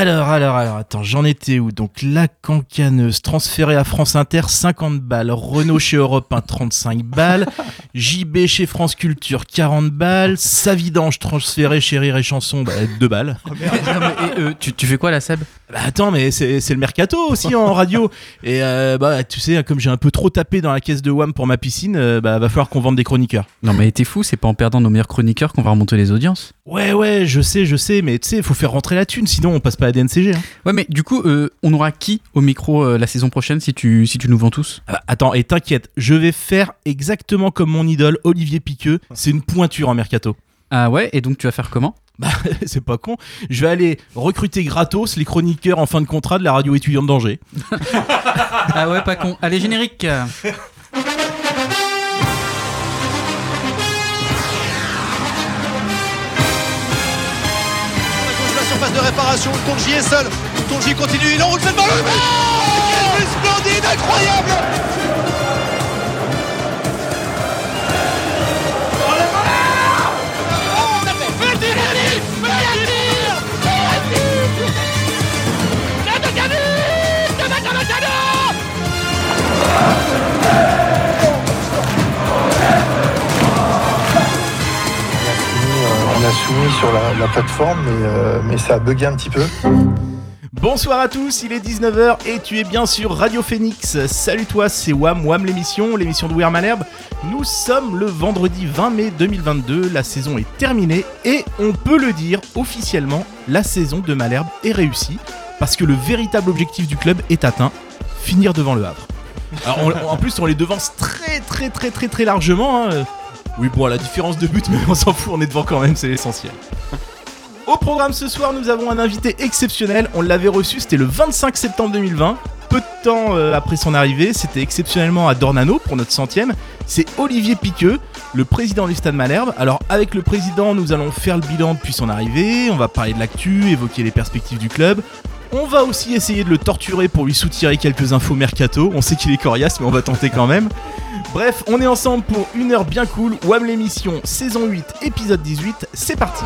Alors, alors, alors, attends, j'en étais où? Donc, la cancaneuse transférée à France Inter, 50 balles. Renault chez Europe 1, 35 balles. JB chez France Culture, 40 balles. Savidange transféré chez Rire et Chanson, bah, 2 balles. Non, mais, et, euh, tu, tu fais quoi là, Seb? Bah, attends, mais c'est c'est le mercato aussi en radio. Et euh, bah, tu sais, comme j'ai un peu trop tapé dans la caisse de WAM pour ma piscine, euh, bah, va falloir qu'on vende des chroniqueurs. Non, mais t'es fou, c'est pas en perdant nos meilleurs chroniqueurs qu'on va remonter les audiences. Ouais, ouais, je sais, je sais, mais tu sais, faut faire rentrer la thune, sinon on passe pas DNCG. Hein. Ouais, mais du coup, euh, on aura qui au micro euh, la saison prochaine si tu, si tu nous vends tous? Ah, attends, et t'inquiète, je vais faire exactement comme mon idole Olivier Piqueux. C'est une pointure en mercato. Ah ouais, et donc tu vas faire comment? Bah, c'est pas con. Je vais aller recruter gratos les chroniqueurs en fin de contrat de la radio étudiante d'Angers. Ah ouais, pas con. Allez, générique de réparation, Tonji est seul. Tonji continue, il enroule cette balle. Oh Quel but splendide, incroyable Euh, on a soumis sur la, la plateforme, mais, euh, mais ça a bugué un petit peu. Bonsoir à tous, il est 19h et tu es bien sur Radio Phoenix. Salut toi, c'est Wam, Wam l'émission, l'émission de Weir Malherbe. Nous sommes le vendredi 20 mai 2022, la saison est terminée et on peut le dire officiellement, la saison de Malherbe est réussie parce que le véritable objectif du club est atteint, finir devant le Havre. En plus, on les devance très très très très très largement. hein. Oui, bon, à la différence de but, mais on s'en fout, on est devant quand même, c'est l'essentiel. Au programme ce soir, nous avons un invité exceptionnel. On l'avait reçu, c'était le 25 septembre 2020. Peu de temps euh, après son arrivée, c'était exceptionnellement à Dornano pour notre centième. C'est Olivier Piqueux, le président du Stade Malherbe. Alors avec le président, nous allons faire le bilan depuis son arrivée. On va parler de l'actu, évoquer les perspectives du club. On va aussi essayer de le torturer pour lui soutirer quelques infos mercato. On sait qu'il est coriace, mais on va tenter quand même. Bref, on est ensemble pour une heure bien cool. Wam l'émission, saison 8, épisode 18. C'est parti.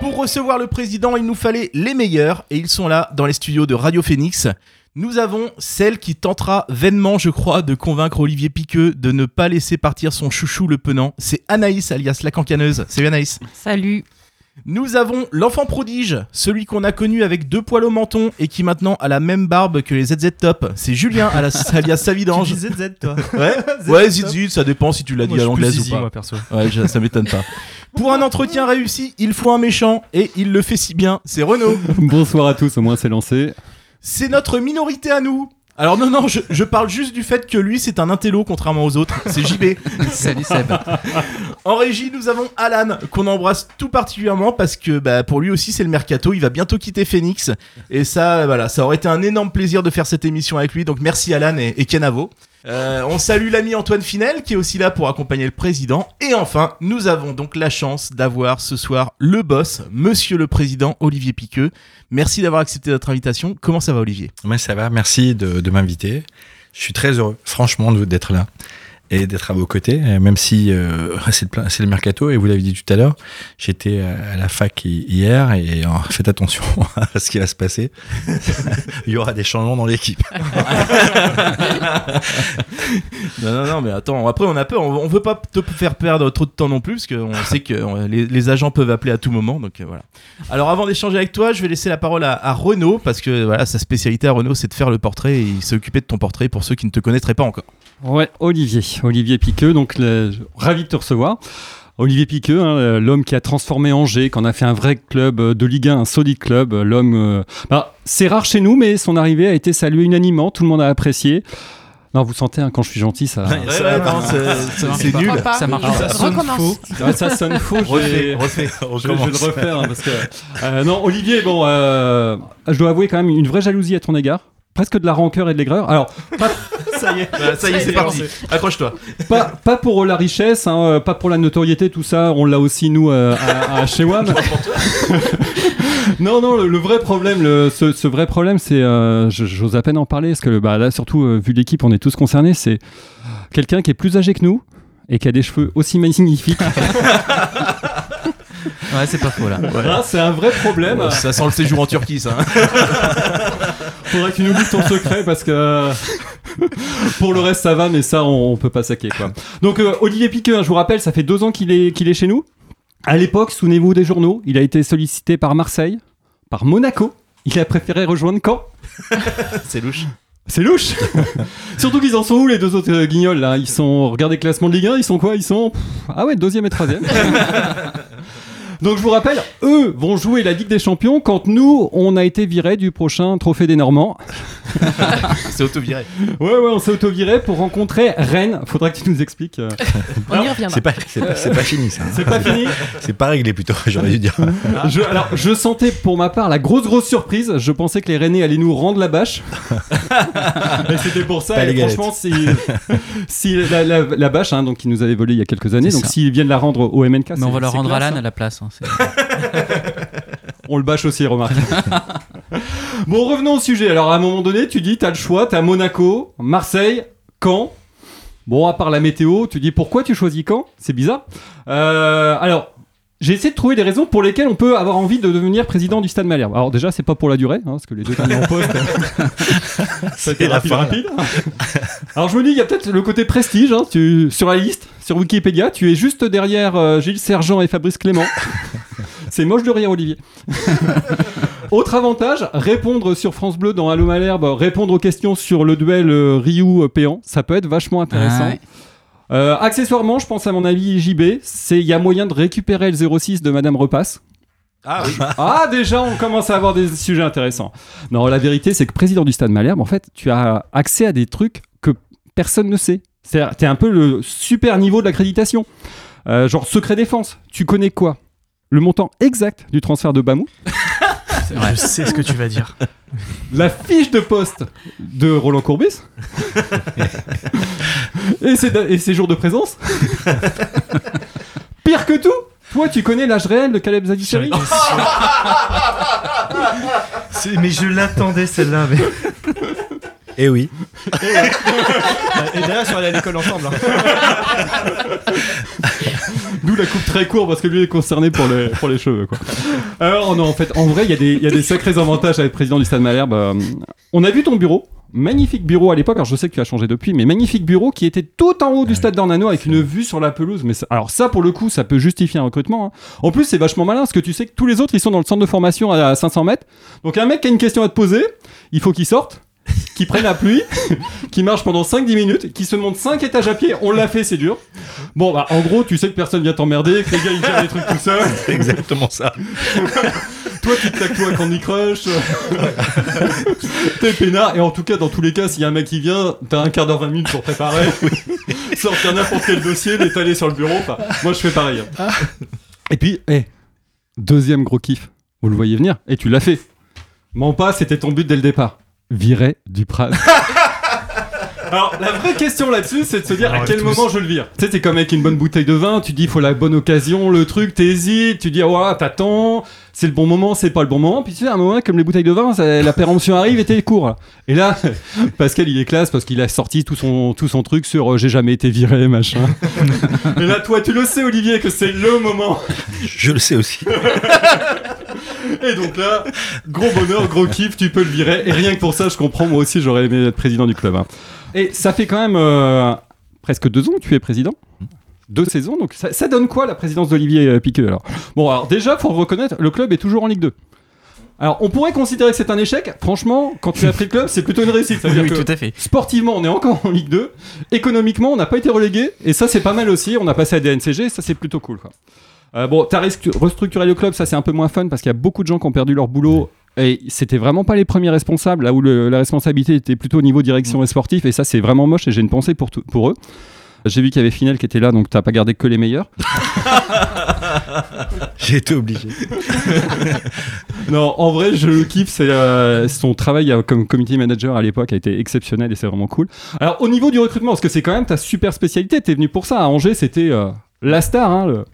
Pour recevoir le président, il nous fallait les meilleurs et ils sont là dans les studios de Radio Phoenix. Nous avons celle qui tentera vainement, je crois, de convaincre Olivier Piqueux de ne pas laisser partir son chouchou le penant. C'est Anaïs alias la cancaneuse. Salut Anaïs. Salut. Nous avons l'enfant prodige, celui qu'on a connu avec deux poils au menton et qui maintenant a la même barbe que les ZZ Top. C'est Julien alias, alias Savidange. Tu dis ZZ toi Ouais, ouais, Zizid, ça dépend si tu l'as dit à l'anglaise ou pas. perso. Ouais, je- ça m'étonne pas. Pour un entretien réussi, il faut un méchant et il le fait si bien. C'est Renaud. Bonsoir à tous, au moins c'est lancé. C'est notre minorité à nous. Alors non, non, je, je parle juste du fait que lui, c'est un intello contrairement aux autres. C'est JB. Salut Seb. En régie, nous avons Alan, qu'on embrasse tout particulièrement parce que bah, pour lui aussi, c'est le mercato. Il va bientôt quitter Phoenix. Et ça, voilà, ça aurait été un énorme plaisir de faire cette émission avec lui. Donc merci Alan et, et Kenavo. Euh, on salue l'ami Antoine Finel qui est aussi là pour accompagner le président. Et enfin, nous avons donc la chance d'avoir ce soir le boss, monsieur le président Olivier Piqueux. Merci d'avoir accepté notre invitation. Comment ça va Olivier? Ça va, merci de, m'inviter. Je suis très heureux, franchement, d'être là et d'être à vos côtés, même si euh, c'est le, mercato, et vous l'avez dit tout à l'heure, j'étais à la fac hi- hier, et euh, faites attention à ce qui va se passer. Il y aura des changements dans l'équipe. Non, non, non, mais attends, après on a peur, on, on veut pas te faire perdre trop de temps non plus, parce qu'on sait que les, les agents peuvent appeler à tout moment, donc euh, voilà. Alors avant d'échanger avec toi, je vais laisser la parole à, à Renaud, parce que voilà, sa spécialité à Renaud, c'est de faire le portrait, et il s'est occupé de ton portrait pour ceux qui ne te connaîtraient pas encore. Ouais, Olivier, Olivier Piqueux, donc le- ravi de te recevoir. Olivier Piqueux, hein, l'homme qui a transformé Angers, qui en a fait un vrai club euh, de Ligue 1, un solide club. euh, L'homme, euh, bah, c'est rare chez nous, mais son arrivée a été saluée unanimement, tout le monde a apprécié. Non, vous sentez, hein, quand je suis gentil, ça, Ouais, ouais, non, c'est- nul. Pas. Ça marche pas. Ça sonne recommence. Ouais, ça sonne faux. je vais- refais. Je, le refaire hein, parce que euh, non Olivier bon euh, je dois avouer quand même une vraie jalousie à ton égard presque de la rancœur et de l'aigreur alors pas, Ça y est, voilà, ça y est, c'est parti. Accroche-toi. pas, pas pour la richesse hein, euh, pas pour la notoriété tout ça on l'a aussi nous euh, à, à chez WAM non non le, le vrai problème le, ce, ce vrai problème c'est euh, j'ose à peine en parler parce que bah, là surtout euh, vu l'équipe on est tous concernés c'est quelqu'un qui est plus âgé que nous et qui a des cheveux aussi magnifiques Ouais, c'est pas faux là. Ah, c'est un vrai problème. Ouais, Ça sent le séjour en Turquie, ça. Faudrait que tu nous dises ton secret parce que pour le reste ça va, mais ça on, on peut pas saquer quoi. Donc euh, Olivier Piqueux, je vous rappelle, ça fait deux ans qu'il est qu'il est chez nous. À l'époque, souvenez-vous des journaux, il a été sollicité par Marseille, par Monaco. Il a préféré rejoindre Caen. C'est louche. C'est louche Surtout qu'ils en sont où les deux autres euh, guignols là? Ils sont. Regardez le classement de Ligue 1, ils sont quoi? Ils sont. Ah ouais, deuxième et troisième. Donc je vous rappelle, eux vont jouer la Ligue des Champions quand nous, on a été virés du prochain trophée des Normands. C'est auto-viré. Ouais, ouais, on s'est auto-viré pour rencontrer Rennes. Faudra que tu nous expliques. euh, On y reviendra. C'est pas, c'est pas, c'est pas fini ça. C'est pas fini C'est pas réglé plutôt, j'aurais dû dire. je, Alors, je sentais pour ma part la grosse, grosse surprise. Je pensais que les Rennais allaient nous rendre la bâche. et c'était pour ça. Pas et franchement, si, si la, la- la bâche, hein, donc, qui nous avait volé il y a quelques années, C'est donc ça. s'ils viennent la rendre au MNK, Mais on va leur c'est rendre Alan hein. à la place. hein, On le bâche aussi, remarque. bon, revenons au sujet. Alors, à un moment donné, tu dis, t'as le choix, t'as Monaco, Marseille, Caen. Bon, à part la météo, tu dis pourquoi tu choisis Caen? C'est bizarre. Euh, alors, j'ai essayé de trouver des raisons pour lesquelles on peut avoir envie de devenir président du Stade Malherbe. Alors déjà, c'est pas pour la durée, hein, parce que les deux derniers en poste, la rapide, fin, là. rapide. Alors je me dis, il y a peut-être le côté prestige. hein, tu, sur la liste, sur Wikipédia, tu es juste derrière euh, Gilles Sergent et Fabrice Clément. C'est moche de rire, Olivier. Autre avantage, répondre sur France Bleu dans Allo Malherbe, répondre aux questions sur le duel euh, Ryu-Péan, ça peut être vachement intéressant. Ah ouais. Euh, accessoirement, je pense à mon avis JB, c'est il y a moyen de récupérer le 06 de Madame Repasse. Ah oui. Ah déjà, on commence à avoir des sujets intéressants. Non, la vérité, c'est que président du Stade Malherbe, en fait, tu as accès à des trucs que personne ne sait. C'est-à-dire, t'es un peu le super niveau de l'accréditation. Euh, genre secret défense. Tu connais quoi? Le montant exact du transfert de Bamou? Je sais ce que tu vas dire. la fiche de poste de Roland Courbis? et, ses, et ses jours de présence. Pire que tout, toi tu connais l'âge réel de Caleb Zadisseri Mais je l'attendais celle-là. Mais... Et Eh oui. Et d'ailleurs, on allait à l'école ensemble. hein. D'où la coupe très courte parce que lui est concerné pour les, pour les cheveux. Quoi. Alors non, en fait, en vrai, il y, a des- il y a des sacrés avantages à être président du Stade Malherbe. Euh, on a vu ton bureau. Magnifique bureau à l'époque, alors je sais que tu as changé depuis, mais magnifique bureau qui était tout en haut du stade d'Ornano avec une vue sur la pelouse. Mais ça- alors ça, pour le coup, ça peut justifier un recrutement. hein. En plus, c'est vachement malin parce que tu sais que tous les autres, ils sont dans le centre de formation à 500 mètres. Donc un mec qui a une question à te poser, il faut qu'il sorte, qu'il prenne la pluie, qu'il marche pendant 5-10 minutes, qu'il se monte 5 étages à pied. On l'a fait, c'est dur. Bon, bah en gros, tu sais que personne vient t'emmerder, que les gars ils gèrent les trucs tout seuls. C'est exactement ça. Toi, tu te claques toi à Candy Crush. T'es peinard. Et en tout cas, dans tous les cas, s'il y a un mec qui vient, t'as un quart d'heure, 20 minutes pour préparer. Sortir n'importe quel dossier, l'étaler sur le bureau. Enfin, moi, je fais pareil. Et puis, eh, deuxième gros kiff. Vous le voyez venir. Et tu l'as fait. Mens pas, c'était ton but dès le départ. Virer du Prade. Alors, la vraie question là-dessus, c'est de se dire à quel moment je le vire. Tu sais, t'es comme avec une bonne bouteille de vin, tu dis, il faut la bonne occasion, le truc, t'hésites, tu dis, ouais, t'attends, c'est le bon moment, c'est pas le bon moment. Puis tu sais, à un moment, comme les bouteilles de vin, ça- la péremption arrive et t'es court. Et là, Pascal, il est classe parce qu'il a sorti tout son, tout son truc sur euh, j'ai jamais été viré, machin. et là, toi, tu le sais, Olivier, que c'est le moment. Je le sais aussi. Et donc là, gros bonheur, gros kiff, tu peux le virer. Et rien que pour ça, je comprends, moi aussi, j'aurais aimé être président du club. hein. Et ça fait quand même euh, presque deux ans que tu es président. Deux saisons, donc ça, ça donne quoi la présidence d'Olivier euh, Piqueux alors? Bon, alors déjà, faut le reconnaître, le club est toujours en Ligue 2. Alors, on pourrait considérer que c'est un échec. Franchement, quand tu as pris le club, c'est plutôt une réussite. Oui, C'est-à-dire oui, que tout à fait. sportivement, on est encore en Ligue 2. Économiquement, on n'a pas été relégué. Et ça, c'est pas mal aussi. On a passé à DNCG. Ça, c'est plutôt cool. Quoi. Euh, bon, t'as restructuré le club. Ça, c'est un peu moins fun parce qu'il y a beaucoup de gens qui ont perdu leur boulot. Et c'était vraiment pas les premiers responsables, là où le- la responsabilité était plutôt au niveau direction et sportif. Et ça, c'est vraiment moche. Et j'ai une pensée pour, tout- pour eux. J'ai vu qu'il y avait Finel qui était là, donc t'as pas gardé que les meilleurs. J'ai été obligé. Non, en vrai, je le kiffe. C'est euh, son travail euh, comme community manager à l'époque a été exceptionnel et c'est vraiment cool. Alors, au niveau du recrutement, parce que c'est quand même ta super spécialité, t'es venu pour ça. À Angers, c'était euh, la star. Hein,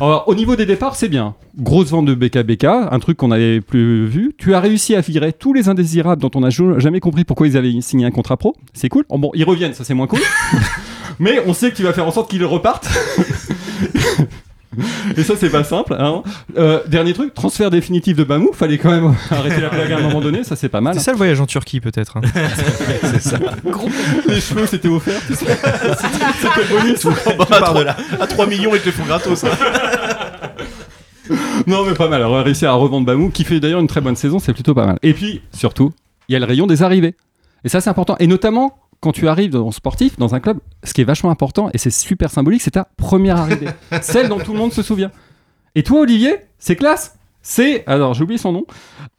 Alors, au niveau des départs, c'est bien. Grosse vente de BKBK, un truc qu'on n'avait plus vu. Tu as réussi à virer tous les indésirables dont on n'a jamais compris pourquoi ils avaient signé un contrat pro. C'est cool. Bon, ils reviennent, ça c'est moins cool. Mais on sait que tu vas faire en sorte qu'ils repartent. Et ça, c'est pas simple. hein. Euh, dernier truc, transfert définitif de Bamou. Fallait quand même arrêter la blague à un moment donné. Ça, c'est pas mal. C'est ça le voyage en Turquie peut-être. hein. Les cheveux, c'était offert. tu sais. C'était bonus. à, 3, à 3 millions, ils te le font gratos. hein. Non, mais pas mal. Alors, on a réussi à revendre Bamou, qui fait d'ailleurs une très bonne saison. C'est plutôt pas mal. Et puis, surtout, il y a le rayon des arrivées. Et ça, c'est important. Et notamment, quand tu arrives dans sportif, dans un club, ce qui est vachement important, et c'est super symbolique, c'est ta première arrivée. Celle dont tout le monde se souvient. Et toi, Olivier, c'est classe. C'est, alors j'ai oublié son nom,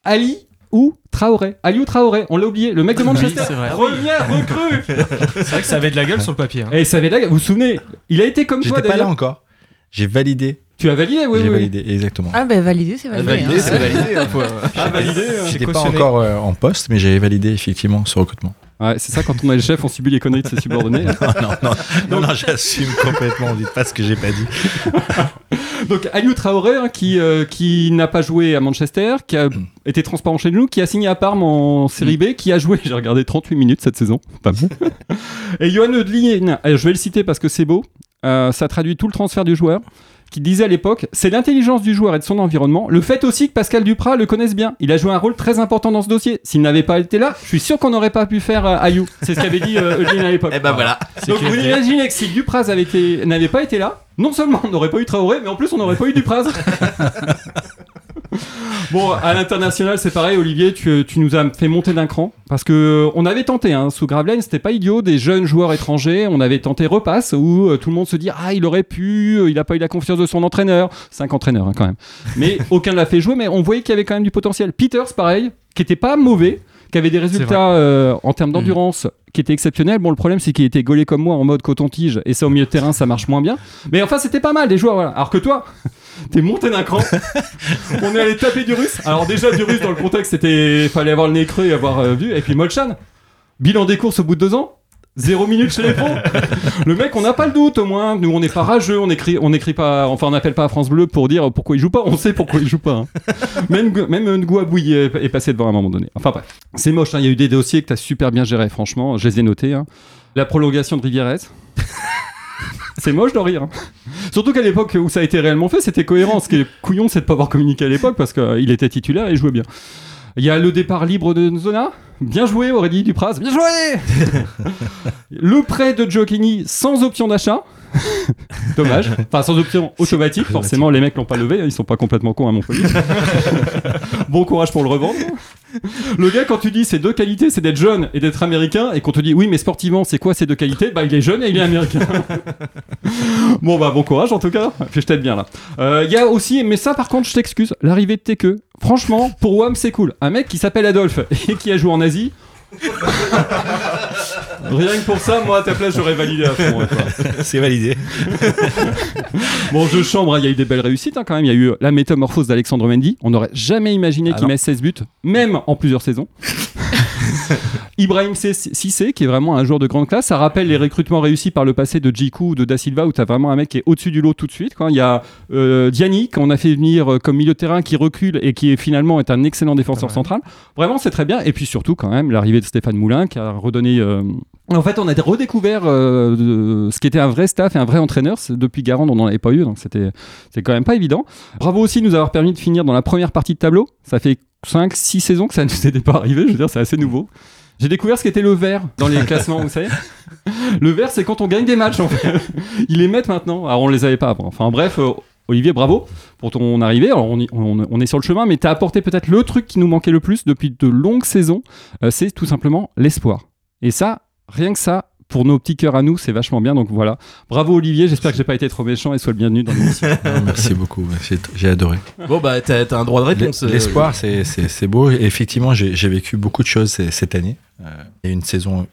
Ali ou Traoré. Ali ou Traoré, on l'a oublié. Le mec de Manchester. c'est vrai. Première recrue. C'est vrai que ça avait de la gueule sur le papier. hein. Et ça avait la- Vous vous souvenez Il a été comme toi J'étais pas là d'ailleurs. encore. J'ai validé. Tu as validé, oui, J'ai oui. validé, exactement. Ah bah validé, c'est validé. Validé, hein. c'est validé. hein, faut- Ah, validé. euh. J'étais pas cautionné. encore euh, en poste, mais j'avais validé effectivement ce recrutement. Ouais, c'est ça, quand on est le chef, on subit les conneries de ses subordonnés. non, non, non, non, non, j'assume complètement. Dites pas ce que j'ai pas dit. Donc Aliou Traoré, hein, qui, euh, qui n'a pas joué à Manchester, qui a été transparent chez nous, qui a signé à Parme en Série B, qui a joué, j'ai regardé 38 minutes cette saison, pas bon. Et Johan Odlin, euh, je vais le citer parce que c'est beau, euh, ça traduit tout le transfert du joueur, qui disait à l'époque, c'est l'intelligence du joueur et de son environnement, le fait aussi que Pascal Duprat le connaisse bien. Il a joué un rôle très important dans ce dossier. S'il n'avait pas été là, je suis sûr qu'on n'aurait pas pu faire euh, Ayou. C'est ce qu'avait dit euh, Odlin à l'époque. Eh ben voilà. Donc vous imaginez que si été- n'avait pas été là, non seulement on n'aurait pas eu Traoré, mais en plus on n'aurait pas eu Dupraz. bon, à l'international, c'est pareil, Olivier, tu, tu nous as fait monter d'un cran. Parce que euh, on avait tenté, hein, sous Gravelaine, c'était pas idiot, des jeunes joueurs étrangers, on avait tenté Repasse, où euh, tout le monde se dit Ah, il aurait pu, euh, il a pas eu la confiance de son entraîneur. Cinq entraîneurs, hein, quand même. Mais aucun ne l'a fait jouer, mais on voyait qu'il y avait quand même du potentiel. Peters, pareil, qui était pas mauvais, qui avait des résultats euh, en termes d'endurance qui étaient exceptionnels. Bon, le problème, c'est qu'il était gaulé comme moi en mode coton-tige, et ça au milieu de terrain, ça marche moins bien. Mais enfin, c'était pas mal, des joueurs, voilà. Alors que toi, t'es monté d'un cran. On est allé taper du russe. Alors, déjà, du russe, dans le contexte, c'était. Fallait avoir le nez creux et avoir euh, vu. Et puis, Molchan, bilan des courses au bout de deux ans. Zéro minute chez les pros. Le mec, on n'a pas le doute au moins. Nous, on n'est pas rageux, on écrit, on écrit pas, enfin, on n'appelle pas à France Bleu pour dire pourquoi il joue pas. On sait pourquoi il joue pas. hein. Même, même est, est passé devant à un moment donné. Enfin bref, c'est moche. hein. Il y a eu des dossiers que tu as super bien gérés, franchement. Je les ai notés. hein. La prolongation de Rivieres. C'est moche d'en rire. Surtout qu'à l'époque où ça a été réellement fait, c'était cohérent. Ce qui est couillon, c'est de pas avoir communiqué à l'époque parce qu'il était titulaire et il jouait bien. Il y a le départ libre de Nzona. Bien joué, Aurélie Dupraz. Bien joué Le prêt de Giochini sans option d'achat. Dommage. Enfin, sans option automatique. Forcément, les mecs l'ont pas levé. hein, Ils sont pas complètement cons à Montpellier. bon courage pour le revendre. Le gars, quand tu dis ces deux qualités, c'est d'être jeune et d'être américain, et qu'on te dit oui, mais sportivement, c'est quoi ces deux qualités? Bah, il est jeune et il est américain. bon, bah, bon courage en tout cas. Puis je t'aide bien là. Euh, Il y a aussi, mais ça par contre, je t'excuse, l'arrivée de Teke. Franchement, pour WAM, c'est cool. Un mec qui s'appelle Adolphe et qui a joué en Asie. Rien que pour ça, moi à ta place, j'aurais validé à fond. quoi. C'est validé. Bon, je chambre, hein, il y a eu des belles réussites hein, quand même. Il y a eu la métamorphose d'Alexandre Mendy. On n'aurait jamais imaginé Ah qu'il mette 16 buts, même en plusieurs saisons. Ibrahim Sissé, qui est vraiment un joueur de grande classe. Ça rappelle les recrutements réussis par le passé de Djikou ou de Da Silva, où tu as vraiment un mec qui est au-dessus du lot tout de suite. quoi. Il y a euh, Diani, qu'on a fait venir euh, comme milieu de terrain, qui recule et qui est, finalement est un excellent défenseur central. Vraiment, c'est très bien. Et puis surtout, quand même, l'arrivée de Stéphane Moulin, qui a redonné. euh, En fait, on a redécouvert euh, ce qui était un vrai staff et un vrai entraîneur. Depuis Garand, on n'en avait pas eu, donc c'était c'est quand même pas évident. Bravo aussi de nous avoir permis de finir dans la première partie de tableau. Ça fait 5-6 saisons que ça ne nous était pas arrivé. Je veux dire, c'est assez nouveau. J'ai découvert ce qu'était le vert dans les classements, vous savez. Le vert, c'est quand on gagne des matchs, en fait. Ils les mettent maintenant. Alors, on les avait pas. Enfin, bref, euh, Olivier, bravo pour ton arrivée. Alors, on, est sur le chemin, mais tu as apporté peut-être le truc qui nous manquait le plus depuis de longues saisons. Euh, c'est tout simplement l'espoir. Et ça, rien que ça, pour nos petits cœurs à nous, c'est vachement bien. Donc voilà. Bravo Olivier, j'espère que j'ai pas été trop méchant et sois le bienvenu dans l'émission. Merci beaucoup. J'ai- J'ai adoré. Bon, bah, t'as t'as un droit de réponse. euh, L'espoir, c'est- beau. Et effectivement, j'ai vécu beaucoup de choses cette année. Euh, Il y a une saison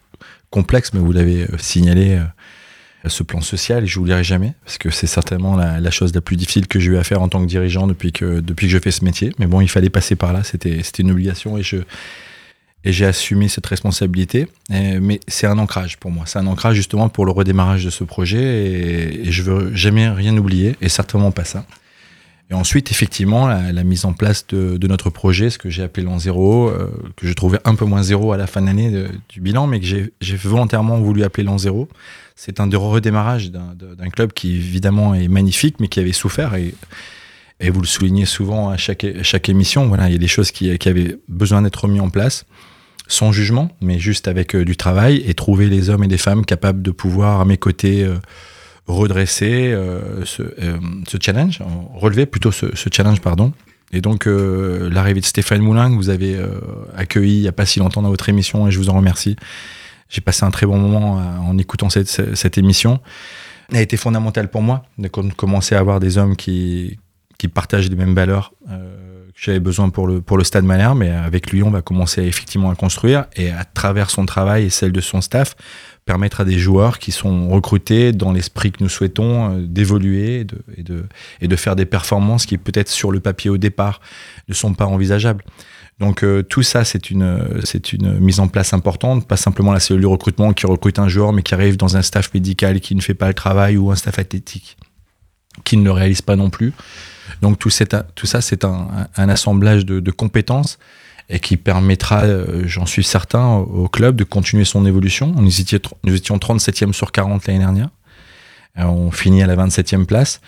complexe, mais vous l'avez euh, signalé, euh, ce plan social, et je l'oublierai jamais, parce que c'est certainement la, la chose la plus difficile que j'ai eu à faire en tant que dirigeant depuis que, depuis que je fais ce métier. Mais bon, il fallait passer par là, c'était c'était une obligation, et je et j'ai assumé cette responsabilité. Mais c'est un ancrage pour moi. C'est un ancrage justement pour le redémarrage de ce projet, et, et je veux jamais rien oublier, et certainement pas ça. Et ensuite, effectivement, la, mise en place de, notre projet, ce que j'ai appelé l'an zéro, euh, que je trouvais un peu moins zéro à la fin de l'année de- du bilan, mais que j'ai volontairement voulu appeler l'an zéro. C'est un redémarrage d'un- club qui, évidemment, est magnifique, mais qui avait souffert. Et, vous le soulignez souvent à chaque, émission, voilà, il y a des choses qui, qui avaient besoin d'être mises en place, sans jugement, mais juste avec euh, du travail, et trouver les hommes et les femmes capables de pouvoir, à mes côtés, euh, redresser euh, ce, challenge, relever plutôt ce, challenge, pardon. Et donc, l'arrivée de Stéphane Moulin, que vous avez accueilli il n'y a pas si longtemps dans votre émission, et je vous en remercie. J'ai passé un très bon moment en écoutant cette, émission. Elle a été fondamentale pour moi de com- commencer à avoir des hommes qui, partagent les mêmes valeurs j'avais besoin pour le, pour le Stade Malherbe. Mais avec lui, on va commencer effectivement à construire et à travers son travail et celle de son staff, permettre à des joueurs qui sont recrutés dans l'esprit que nous souhaitons euh, d'évoluer et de, et, de, et de faire des performances qui peut-être sur le papier au départ ne sont pas envisageables. Donc euh, tout ça, c'est une, c'est une mise en place importante, pas simplement la cellule de recrutement qui recrute un joueur, mais qui arrive dans un staff médical qui ne fait pas le travail ou un staff athlétique qui ne le réalise pas non plus. Donc tout, ça, c'est un, assemblage de, compétences et qui permettra, euh, j'en suis certain, au, club de continuer son évolution. Étions, nous étions 37e sur 40 l'année dernière. Euh, on finit à la 27e place.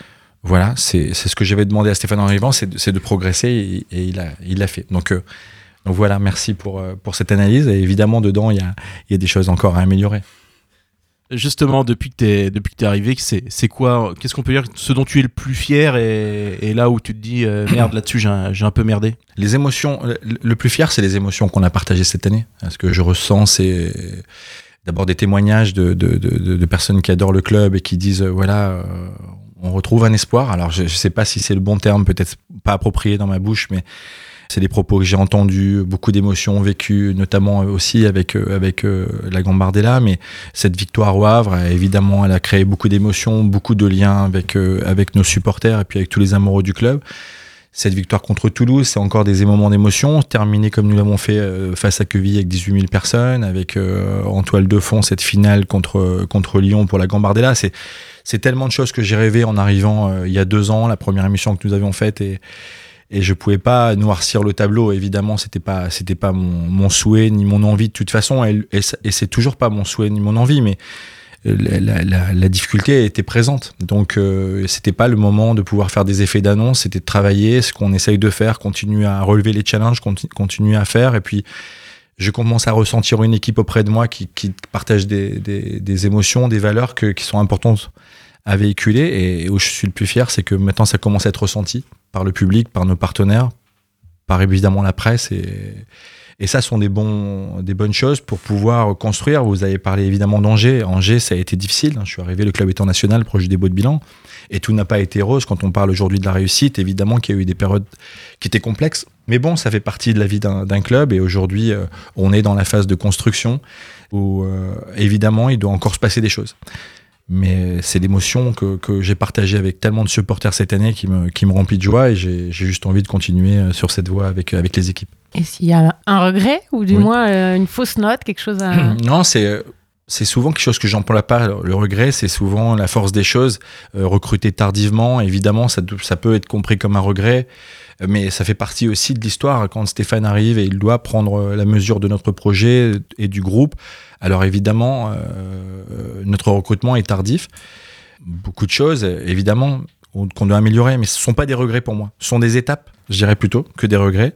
Voilà, c'est ce que j'avais demandé à Stéphane en arrivant, c'est de, de, progresser et, il l'a il a fait. Donc, euh, donc voilà, merci pour, pour cette analyse. Et évidemment, dedans, il y a, il y a des choses encore à améliorer. Justement, depuis que t'es depuis que t'es arrivé, c'est quoi Qu'est-ce qu'on peut dire Ce dont tu es le plus fier et, et là où tu te dis euh, merde là-dessus, j'ai un, un, peu merdé? Les émotions, le, le plus fier, c'est les émotions qu'on a partagées cette année. Ce que je ressens, c'est d'abord des témoignages de, de, de, de, personnes qui adorent le club et qui disent euh, voilà, euh, on retrouve un espoir. Alors je, je sais pas si c'est le bon terme, peut-être pas approprié dans ma bouche, mais c'est des propos que j'ai entendus, beaucoup d'émotions vécues, notamment aussi avec avec euh, la Gambardella. Mais cette victoire au Havre, évidemment, elle a créé beaucoup d'émotions, beaucoup de liens avec euh, avec nos supporters et puis avec tous les amoureux du club. Cette victoire contre Toulouse, c'est encore des moments d'émotion, terminé comme nous l'avons fait euh, face à Quevilly avec 18 000 personnes, avec euh, en toile de fond cette finale contre contre Lyon pour la Gambardella. C'est c'est tellement de choses que j'ai rêvé en arrivant euh, il y a deux ans, la première émission que nous avions faite et et je pouvais pas noircir le tableau. Évidemment, c'était pas c'était pas mon, souhait ni mon envie de toute façon, et, et, et c'est toujours pas mon souhait ni mon envie, mais la, la, difficulté était présente. Donc euh, c'était pas le moment de pouvoir faire des effets d'annonce, c'était de travailler, ce qu'on essaye de faire, continuer à relever les challenges, continu, continuer à faire, et puis je commence à ressentir une équipe auprès de moi qui, partage des, des, émotions, des valeurs qui sont importantes à véhiculer. Et où je suis le plus fier, c'est que maintenant ça commence à être ressenti par le public, par nos partenaires, par évidemment la presse. Et, et ça sont des, des bonnes choses pour pouvoir construire. Vous avez parlé évidemment d'Angers. Angers, ça a été difficile. Je suis arrivé, le club étant national, proche du dépôt de bilan. Et tout n'a pas été rose. Quand on parle aujourd'hui de la réussite, évidemment qu'il y a eu des périodes qui étaient complexes. Mais bon, ça fait partie de la vie d'un club. Et aujourd'hui, euh, on est dans la phase de construction où, euh, évidemment, il doit encore se passer des choses mais c'est l'émotion que, que j'ai partagée avec tellement de supporters cette année qui me, qui me remplit de joie et j'ai juste envie de continuer euh, sur cette voie avec, avec les équipes. Et s'il y a un regret ou du oui. moins euh, une fausse note, quelque chose à... Non, c'est c'est souvent quelque chose que j'emploie pas. Le regret, c'est souvent la force des choses. Euh, recruter tardivement, évidemment, ça, ça peut être compris comme un regret, mais ça fait partie aussi de l'histoire. Quand Stéphane arrive et il doit prendre la mesure de notre projet et du groupe, alors évidemment, euh, notre recrutement est tardif. Beaucoup de choses, évidemment, qu'on doit améliorer, mais ce ne sont pas des regrets pour moi. Ce sont des étapes, je dirais plutôt, que des regrets.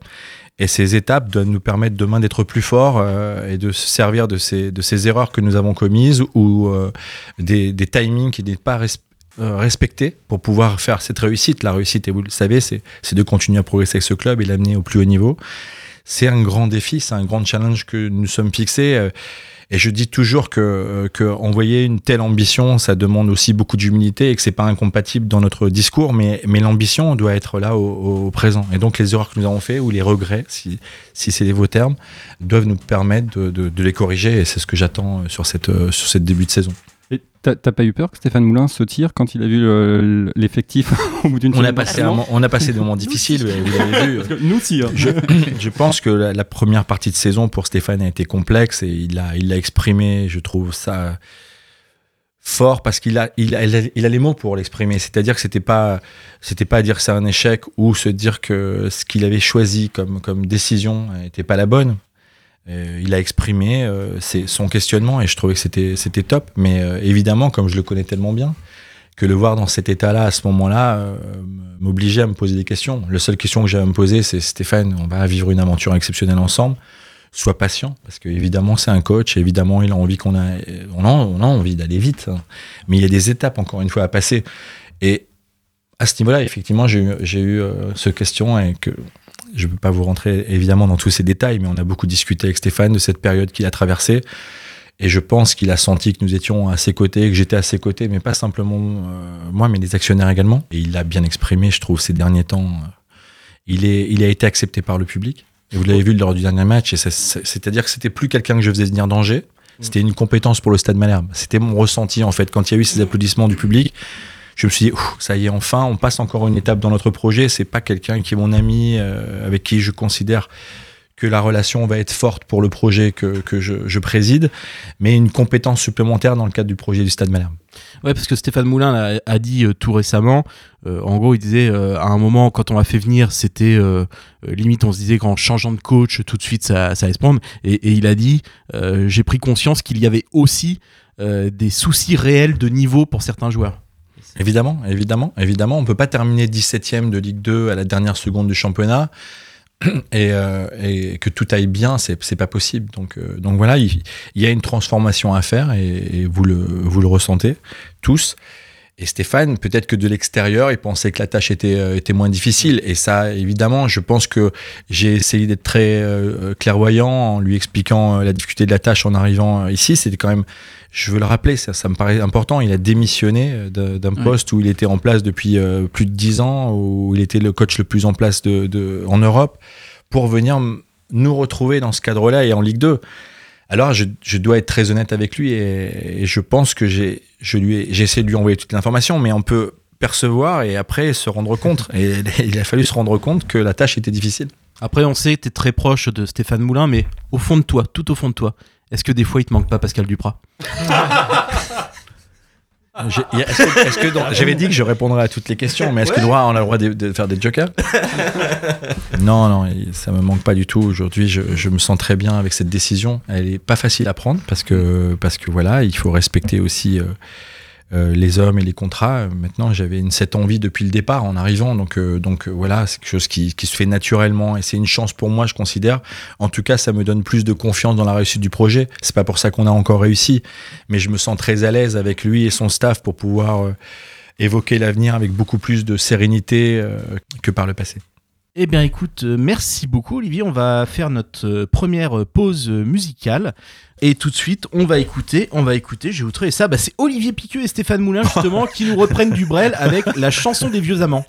Et ces étapes doivent nous permettre demain d'être plus forts euh, et de se servir de ces, de ces erreurs que nous avons commises ou euh, des, des timings qui n'étaient pas res respectés pour pouvoir faire cette réussite. La réussite, et vous le savez, c'est de continuer à progresser avec ce club et l'amener au plus haut niveau. C'est un grand défi, c'est un grand challenge que nous sommes fixés. Euh, et je dis toujours que, que envoyer une telle ambition, ça demande aussi beaucoup d'humilité et que c'est pas incompatible dans notre discours, mais, l'ambition doit être là au, présent. Et donc les erreurs que nous avons fait ou les regrets, si, si c'est vos termes, doivent nous permettre de, les corriger et c'est ce que j'attends sur cette début de saison. T'as pas eu peur que Stéphane Moulin se tire quand il a vu l'effectif au bout d'une on, a passé un, on a passé des moments difficiles, vous l'avez vu. Nous aussi. Hein. Je, je, pense que la, la, première partie de saison pour Stéphane a été complexe et il l'a il a exprimé, je trouve ça fort parce qu'il a, il a, il a, il a les mots pour l'exprimer. C'est-à-dire que c'était pas, c'était pas dire que c'est un échec ou se dire que ce qu'il avait choisi comme, comme décision n'était pas la bonne. Euh, il a exprimé euh, son questionnement et je trouvais que c'était, c'était top. Mais euh, évidemment, comme je le connais tellement bien, que le voir dans cet état-là à ce moment-là m'obligeait à me poser des questions. La seule question que j'avais à me poser, c'est Stéphane, on va vivre une aventure exceptionnelle ensemble. Sois patient, parce que évidemment c'est un coach, évidemment il a envie qu'on a, on a, envie d'aller vite, hein. mais il y a des étapes encore une fois à passer. Et à ce niveau-là, effectivement, j'ai eu, ce question et que je ne peux pas vous rentrer évidemment dans tous ces détails, mais on a beaucoup discuté avec Stéphane de cette période qu'il a traversée. Et je pense qu'il a senti que nous étions à ses côtés, que j'étais à ses côtés, mais pas simplement euh, moi, mais les actionnaires également. Et il l'a bien exprimé, je trouve, ces derniers temps. euh, Il, est, il a été accepté par le public. Et vous l'avez vu lors du dernier match. C'est-à-dire que c'était plus quelqu'un que je faisais venir d'Angers. C'était une compétence pour le Stade Malherbe. C'était mon ressenti, en fait. Quand il y a eu ces applaudissements du public, je me suis dit, ça y est, enfin, on passe encore une étape dans notre projet. C'est pas quelqu'un qui est mon ami, euh, avec qui je considère que la relation va être forte pour le projet que, que je, préside, mais une compétence supplémentaire dans le cadre du projet du Stade Malherbe. Ouais, parce que Stéphane Moulin a, dit euh, tout récemment, euh, en gros, il disait à un moment, quand on l'a fait venir, c'était limite, on se disait qu'en changeant de coach, tout de suite, ça, ça. Et, il a dit, j'ai pris conscience qu'il y avait aussi des soucis réels de niveau pour certains joueurs. Évidemment, évidemment, évidemment. On peut pas terminer 17ème de Ligue 2 à la dernière seconde du championnat et, euh, et que tout aille bien, c'est pas possible. Donc, euh, voilà, il, y a une transformation à faire et, vous le ressentez tous. Et Stéphane, peut-être que de l'extérieur, il pensait que la tâche était, euh, était moins difficile. Et ça, évidemment, je pense que j'ai essayé d'être très euh, clairvoyant en lui expliquant euh, la difficulté de la tâche en arrivant euh, ici. C'était quand même, je veux le rappeler, ça, ça me paraît important. Il a démissionné euh, d'un Ouais. poste où il était en place depuis euh, plus de dix ans, où il était le coach le plus en place de, de- en Europe, pour venir nous retrouver dans ce cadre-là et en Ligue 2. Alors, je, je dois être très honnête avec lui et, et je pense que j'ai, je lui ai, j'ai essayé de lui envoyer toute l'information, mais on peut percevoir et après se rendre compte. Et il a fallu se rendre compte que la tâche était difficile. Après, on sait que tu es très proche de Stéphane Moulin, mais au fond de toi, tout au fond de toi, est-ce que des fois, il te manque pas Pascal Duprat? j'avais dit que je répondrais à toutes les questions, mais est-ce que le droit, on a le droit de, de faire des jokers Non, non, ça me manque pas du tout. Aujourd'hui, je, je me sens très bien avec cette décision. Elle est pas facile à prendre parce que parce que voilà, il faut respecter aussi euh, euh, les hommes et les contrats. Maintenant, j'avais cette envie depuis le départ en arrivant, donc euh, donc euh, voilà, c'est quelque chose qui, qui se fait naturellement et c'est une chance pour moi, je considère. En tout cas, ça me donne plus de confiance dans la réussite du projet. C'est pas pour ça qu'on a encore réussi, mais je me sens très à l'aise avec lui et son staff pour pouvoir euh, évoquer l'avenir avec beaucoup plus de sérénité que par le passé. Eh bien, écoute, euh, merci beaucoup, Olivier. On va faire notre euh, première euh, pause musicale. Et tout de suite, on va écouter, on va écouter, vous trouver ça. Bah, c'est Olivier Piqueux et Stéphane Moulin, justement, qui nous reprennent du Brel avec la chanson des vieux amants.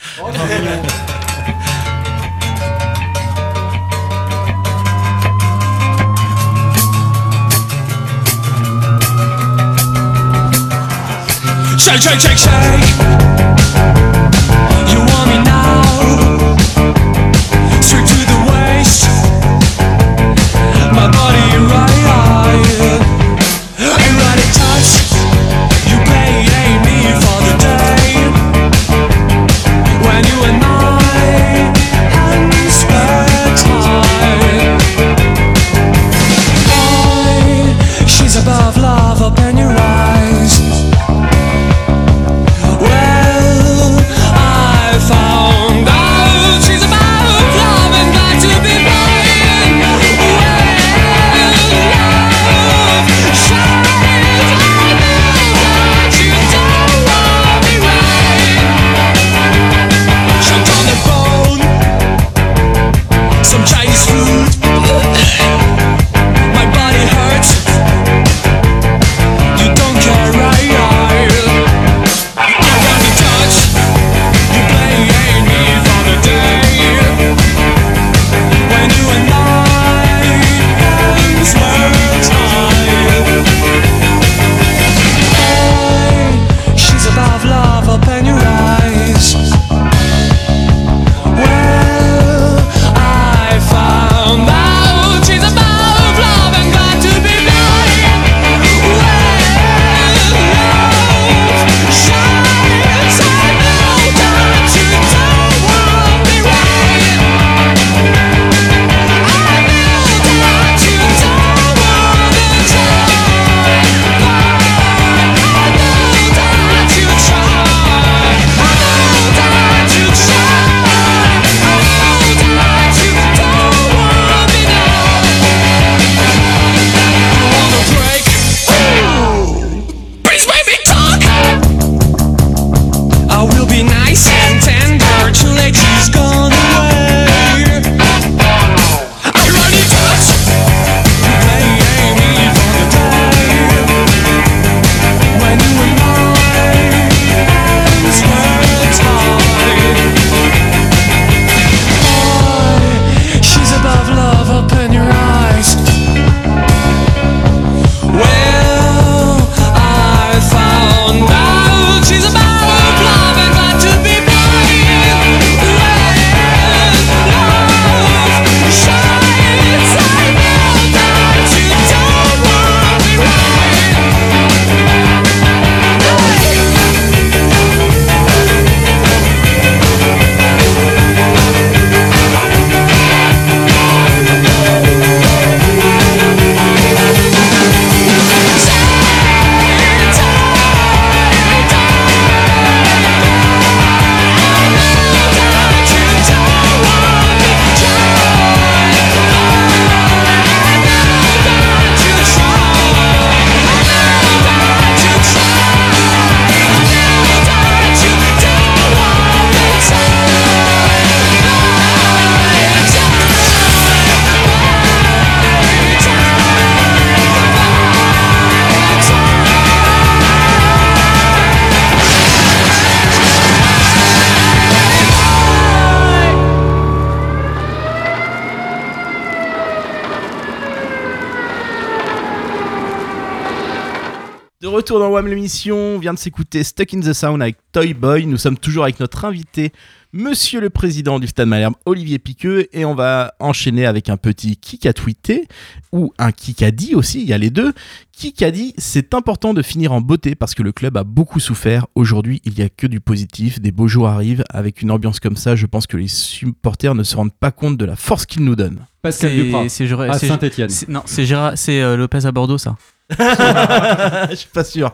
WAM l'émission. On vient de s'écouter Stuck in the Sound avec Toy Boy. Nous sommes toujours avec notre invité, Monsieur le Président du Stade Malherbe, Olivier Piqueux. Et on va enchaîner avec un petit kick à tweeter ou un kick à dit aussi. Il y a les deux. Kick a dit c'est important de finir en beauté parce que le club a beaucoup souffert. Aujourd'hui, il n'y a que du positif. Des beaux jours arrivent. Avec une ambiance comme ça, je pense que les supporters ne se rendent pas compte de la force qu'ils nous donnent. Pascal Duprat, à c'est- Saint-Etienne. c'est- Non, c'est Gérard- c'est euh, Lopez à Bordeaux, ça. Je suis pas sûr.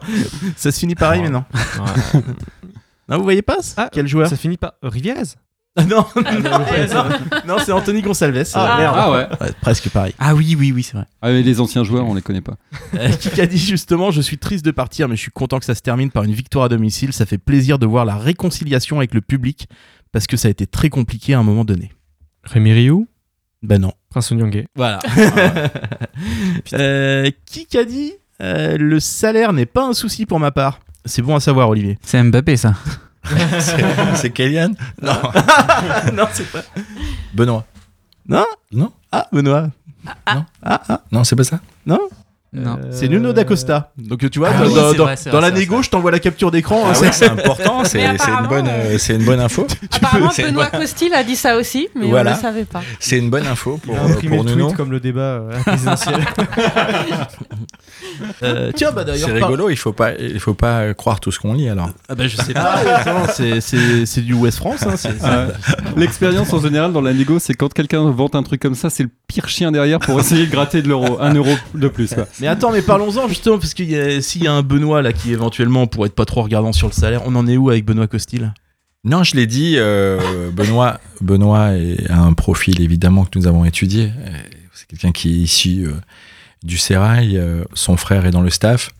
Ça se finit pareil, mais non. Non, vous voyez pas ça Ah, Quel joueur Ça finit pas. Rivierez Ah, Non, non, non, non, c'est Anthony Gonsalves. Ah, Euh, merde. Ah ouais. ouais, presque pareil. Ah oui, oui, oui, c'est vrai. Ah, mais les anciens joueurs, on les connaît pas. Euh, qui a dit justement Je suis triste de partir, mais je suis content que ça se termine par une victoire à domicile. Ça fait plaisir de voir la réconciliation avec le public parce que ça a été très compliqué à un moment donné. Rémi Rioux Ben non. Prince Onyangé. Voilà. Euh, qui a dit euh, Le salaire n'est pas un souci pour ma part? C'est bon à savoir, Olivier. C'est Mbappé, ça. C'est- C'est Kélian Non. non, c'est pas. Benoît. Non? Non? Ah, Benoît. Non. Ah, ah, Non, c'est pas ça? Non? C'est Nuno D'Acosta. Donc tu vois, Ah dans, oui, dans- vrai, la négo, je t'envoie la capture d'écran. hein, Ah c'est- ouais, c'est important, c'est une, bonne, euh, c'est une bonne info. Apparemment, Benoît bonne- Costil a dit ça aussi, mais Voilà. on ne le savait pas. C'est une bonne info pour, Il a euh, imprimé pour le Nuno. tweet comme le débat euh, présidentiel. Euh, tiens, bah d'ailleurs. C'est par- rigolo, il faut pas, il faut pas croire tout ce qu'on lit alors. Ah bah je sais pas, attends, c'est- du West France. Hein, L'expérience en général dans la négo, c'est quand quelqu'un vante un truc comme ça, c'est le pire chien derrière pour essayer de gratter de l'euro, un euro de plus. Quoi. Mais attends, mais parlons-en justement, parce qu'il y a- s'il y a un Benoît là qui éventuellement pourrait être pas trop regardant sur le salaire, on en est où avec Benoît Costil? Non, je l'ai dit, euh, Benoît, Benoît a un profil évidemment que nous avons étudié. Euh, C'est quelqu'un qui est issu euh, du Sérail, euh, son frère est dans le staff.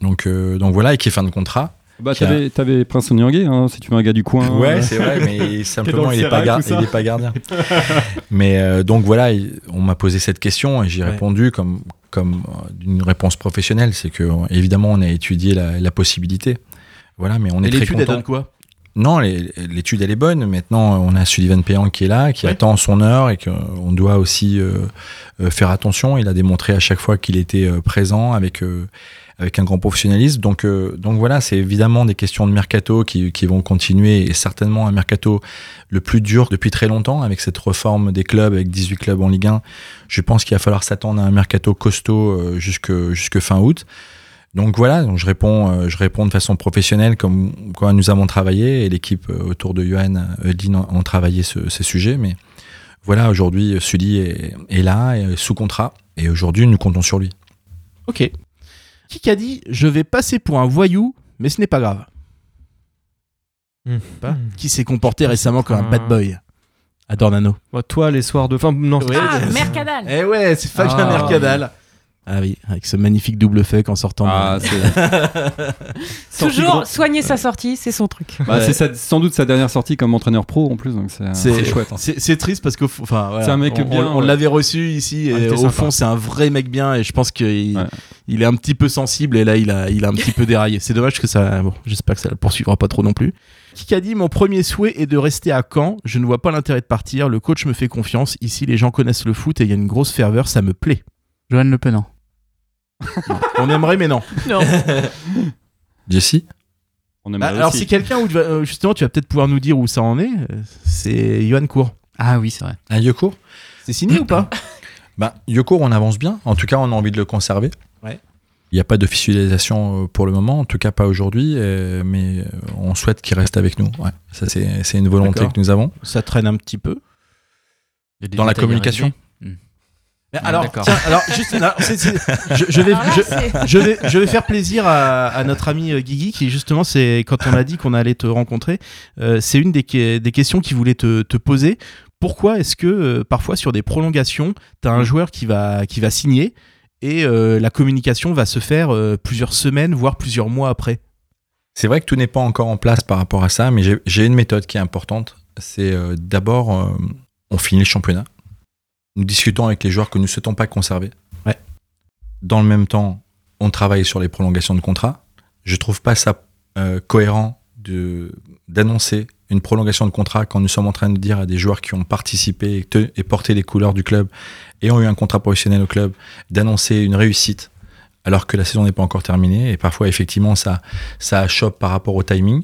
Donc, euh, donc voilà, et qui est fin de contrat. Bah, t'avais, t'avais Prince Onyangé, hein, si tu veux un gars du coin. Ouais, euh, c'est vrai, mais simplement, le il n'est pas, gar- est gardien. mais euh, donc voilà, il- on m'a posé cette question et j'ai Ouais. répondu comme, comme euh, d'une réponse professionnelle. C'est que, évidemment, on a étudié la, la possibilité. Voilà, mais on est Et très l'étude, elle content. donne quoi? Non, l'étude elle est bonne. Maintenant, on a Sullivan Péan qui est là, qui Ouais. attend son heure et qu'on doit aussi euh, faire attention. Il a démontré à chaque fois qu'il était présent avec euh, avec un grand professionnalisme. Donc euh, donc voilà, c'est évidemment des questions de mercato qui, qui vont continuer et certainement un mercato le plus dur depuis très longtemps avec cette réforme des clubs avec 18 clubs en Ligue 1. Je pense qu'il va falloir s'attendre à un mercato costaud euh, jusque jusque fin août. Donc voilà, donc je réponds, euh, je réponds de façon professionnelle comme quoi nous avons travaillé et l'équipe euh, autour de Johan Eudin ont, travaillé ce, ces sujets. Mais voilà, aujourd'hui, Sully est, est là, est sous contrat et aujourd'hui, nous comptons sur lui. Ok. Qui a dit Je vais passer pour un voyou, mais ce n'est pas grave Pas. Qui s'est comporté récemment comme un bad boy à Dornano Bah, toi, les soirs de. Enfin, non, Ouais. Ah, Mercadal Eh ouais, c'est Fabien Ah. Mercadal. Ah oui, avec ce magnifique double fuck en sortant. Ah, Toujours grand- soigner sa sortie, c'est son truc. Bah, Ouais. c'est sa- sans doute sa dernière sortie comme entraîneur pro en plus, donc c'est, chouette. hein. C'est c'est triste parce que enfin, voilà, C'est un mec on, bien, On, on ouais. l'avait reçu ici et Ah, était au sympa. fond c'est un vrai mec bien et je pense qu'il Ouais. il est un petit peu sensible et là il a il a un petit peu déraillé. C'est dommage que ça. Bon, j'espère que ça le poursuivra pas trop non plus. Qui a dit mon premier souhait est de rester à Caen. Je ne vois pas l'intérêt de partir. Le coach me fait confiance. Ici les gens connaissent le foot et il y a une grosse ferveur. Ça me plaît. Johan Le Penant. On aimerait mais non. Non. Jesse On Bah, aimerait alors aussi. c'est quelqu'un où tu vas- euh, justement tu vas peut-être pouvoir nous dire où ça en est. Euh, C'est Johan Cour. Ah oui, c'est vrai. Un Yoko C'est signé ou pas ben, Yoko, on avance bien. En tout cas, on a envie de le conserver. Ouais. Il n'y a pas d'officialisation euh, pour le moment, en tout cas pas aujourd'hui, euh, mais euh, on souhaite qu'il reste avec nous. Ouais. Ça, c'est c'est une volonté D'accord. que nous avons. Ça traîne un petit peu. Il y a des Dans la détails à communication régler. Mais Ouais, alors, tiens, alors juste, alors, c'est- c'est- je, je vais, Alors là, je, c'est- je vais, je vais faire plaisir à, à notre ami euh, Guigui qui justement, c'est quand on a dit qu'on allait te rencontrer, euh, c'est une des, que- des questions qu'il voulait te, te poser. Pourquoi est-ce que euh, parfois sur des prolongations, tu as un joueur qui va, qui va signer et euh, la communication va se faire euh, plusieurs semaines, voire plusieurs mois après? C'est vrai que tout n'est pas encore en place par rapport à ça, mais j'ai- j'ai une méthode qui est importante. C'est euh, d'abord, euh, on finit le championnat. Nous discutons avec les joueurs que nous ne souhaitons pas conserver. Ouais. Dans le même temps, on travaille sur les prolongations de contrat. Je trouve pas ça euh, cohérent de d'annoncer une prolongation de contrat quand nous sommes en train de dire à des joueurs qui ont participé et, te- et porté les couleurs du club et ont eu un contrat professionnel au club d'annoncer une réussite alors que la saison n'est pas encore terminée. Et parfois, effectivement, ça, ça chope par rapport au timing.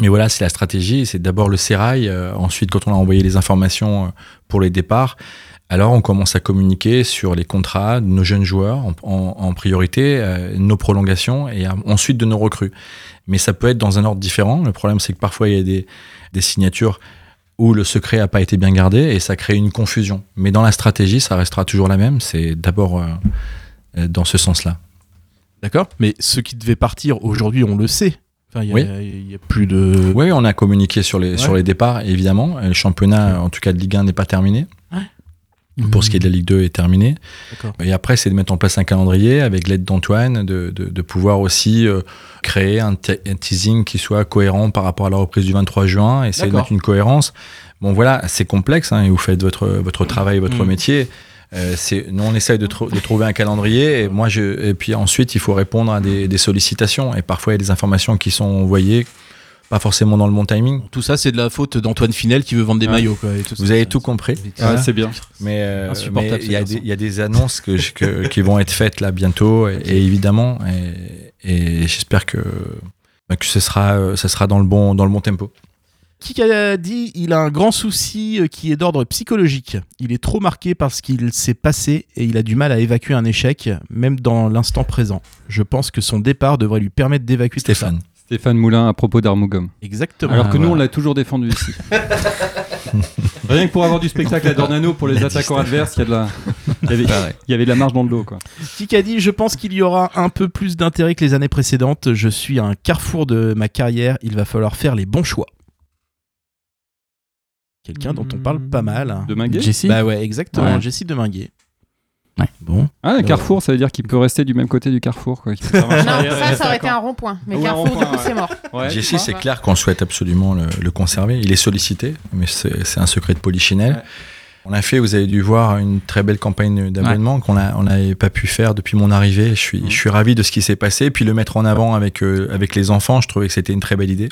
Mais voilà, c'est la stratégie. C'est d'abord le sérail. euh, ensuite, quand on a envoyé les informations euh, pour les départs, alors on commence à communiquer sur les contrats de nos jeunes joueurs en, priorité, euh, nos prolongations et ensuite de nos recrues. Mais ça peut être dans un ordre différent. Le problème, c'est que parfois, il y a des, des signatures où le secret n'a pas été bien gardé et ça crée une confusion. Mais dans la stratégie, ça restera toujours la même. C'est d'abord dans ce sens-là. D'accord? Mais ceux qui devaient partir aujourd'hui, on le sait. Enfin, il Oui. y a plus de. Oui, on a communiqué sur les, Ouais. sur les départs, évidemment. Le championnat, en tout cas de Ligue 1, n'est pas terminé. Pour ce qui est de la Ligue 2, est terminé. Et après, c'est de mettre en place un calendrier avec l'aide d'Antoine, de, de, de pouvoir aussi euh, créer un, te- un teasing qui soit cohérent par rapport à la reprise du 23 juin, essayer de mettre une cohérence. Bon, voilà, c'est complexe, hein, et vous faites votre, votre travail, votre Mm. métier. Euh, c'est, nous, on essaye de, tr- de trouver un calendrier, et moi, je, et puis ensuite, il faut répondre à des, des sollicitations. Et parfois, il y a des informations qui sont envoyées, pas forcément dans le bon timing. Tout ça, c'est de la faute d'Antoine Finel qui veut vendre des Ouais. maillots. Quoi, et tout ça. Vous avez tout compris. Ah, c'est bien. Mais euh, mais il y, a des- garçon. il y a des annonces que, je- que- qui vont être faites là bientôt, et, et évidemment, et, et j'espère que, bah, que ce sera, euh, ça sera dans le bon, dans le bon tempo. Qui a dit il a un grand souci euh, qui est d'ordre psychologique. Il est trop marqué par ce qu'il s'est passé et il a du mal à évacuer un échec, même dans l'instant présent. Je pense que son départ devrait lui permettre d'évacuer tout ça. Stéphane. Stéphane Moulin à propos d'Armougom. Exactement. Alors que nous, on l'a toujours défendu ici. Rien que pour avoir du spectacle à Dornano pour les attaquants adverses, il y, a de la... il, y avait... il y avait de la marge dans le dos. Quoi. Qui a dit Je pense qu'il y aura un peu plus d'intérêt que les années précédentes. Je suis à un carrefour de ma carrière. Il va falloir faire les bons choix. Quelqu'un dont on parle pas mal. hein. De Minguet Jessie Bah ouais, exactement. Ouais. Jessie Deminguet. Ouais. Bon. Ah, un carrefour, ça veut dire qu'il peut rester du même côté du carrefour. Quoi. Non, ça, ça aurait été un rond-point. Mais Carrefour, du rond-point, coup, ouais. c'est mort. Ouais, Jessie, tu c'est clair qu'on souhaite absolument le, le conserver. Il est sollicité, mais c'est un secret de Polichinelle. Ouais. On a fait, vous avez dû voir, une très belle campagne d'abonnement qu'on on n'avait pas pu faire depuis mon arrivée. Je suis, Mhm. je suis ravi de ce qui s'est passé. Puis le mettre en avant avec, euh, avec les enfants, je trouvais que c'était une très belle idée.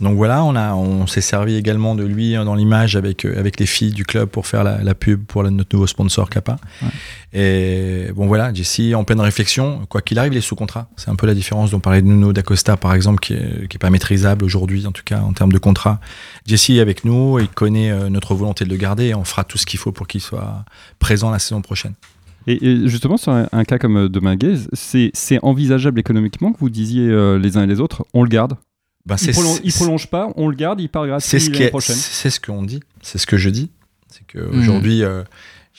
Donc voilà, on, a, on s'est servi également de lui euh, dans l'image avec, euh, avec les filles du club pour faire la, la pub pour la- notre nouveau sponsor Kappa. Et bon voilà, Jesse en pleine réflexion, quoi qu'il arrive, il est sous contrat. C'est un peu la différence dont parlait de Nuno D'Acosta par exemple, qui est, qui est pas maîtrisable aujourd'hui, en tout cas en termes de contrat. Jesse est avec nous, il connaît euh, notre volonté de le garder et on fera tout ce qu'il faut pour qu'il soit présent la saison prochaine. Et, justement, sur un, cas comme de Minguet, c'est envisageable économiquement que vous disiez les uns et les autres, on le garde? Ben, Il, prolonge, il prolonge pas, on le garde, il part gratuit c'est ce l'année prochaine. c'est ce qu'on dit, c'est ce que je dis, c'est que aujourd'hui euh,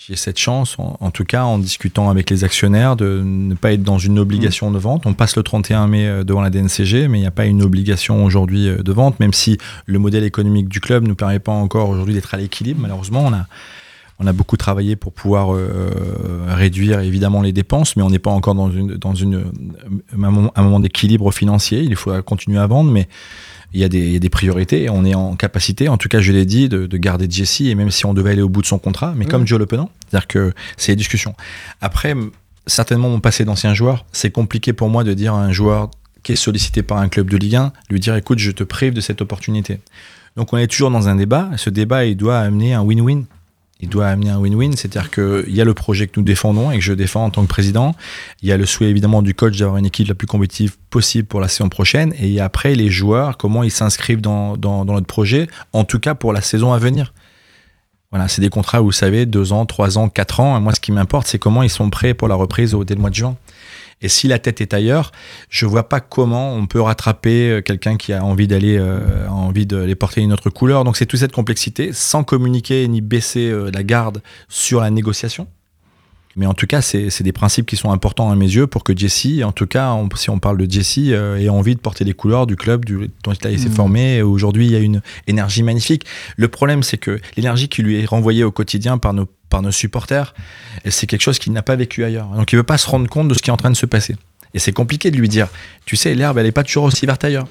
j'ai cette chance, en, en tout cas en discutant avec les actionnaires, de ne pas être dans une obligation de vente. On passe le 31 mai euh, devant la DNCG, mais il n'y a pas une obligation aujourd'hui euh, de vente, même si le modèle économique du club ne nous permet pas encore aujourd'hui d'être à l'équilibre. Malheureusement, on a on a beaucoup travaillé pour pouvoir euh, réduire évidemment les dépenses, mais on n'est pas encore dans, une, dans une, euh, un moment, d'équilibre financier. Il faudra continuer à vendre, mais il y, a des, il y a des priorités et on est en capacité, en tout cas je l'ai dit, de, de garder Jesse, et même si on devait aller au bout de son contrat, mais comme Joe Le Penant, c'est-à-dire que c'est les discussions. Après, certainement mon passé d'ancien joueur, c'est compliqué pour moi de dire à un joueur qui est sollicité par un club de Ligue 1, lui dire écoute, je te prive de cette opportunité. Donc on est toujours dans un débat, ce débat il doit amener un win-win. Il doit amener un win-win, c'est-à-dire qu'il y a le projet que nous défendons et que je défends en tant que président. Il y a le souhait évidemment du coach d'avoir une équipe la plus compétitive possible pour la saison prochaine. Et après les joueurs, comment ils s'inscrivent dans, notre projet, en tout cas pour la saison à venir. Voilà, c'est des contrats, vous savez, deux ans, trois ans, quatre ans. Moi, ce qui m'importe, c'est comment ils sont prêts pour la reprise au, dès le mois de juin. Et si la tête est ailleurs, je vois pas comment on peut rattraper euh, quelqu'un qui a envie d'aller, euh, envie d'aller porter une autre couleur. Donc c'est toute cette complexité, sans communiquer ni baisser euh, la garde sur la négociation. Mais en tout cas, c'est des principes qui sont importants à mes yeux pour que Jesse, en tout cas, on- si on parle de Jesse, euh, ait envie de porter les couleurs du club du, dont il a été Mhm. formé. Aujourd'hui, il y a une énergie magnifique. Le problème, c'est que l'énergie qui lui est renvoyée au quotidien par nos, par nos supporters, c'est quelque chose qu'il n'a pas vécu ailleurs. Donc, il ne veut pas se rendre compte de ce qui est en train de se passer. Et c'est compliqué de lui dire, tu sais, l'herbe, elle n'est pas toujours aussi verte ailleurs.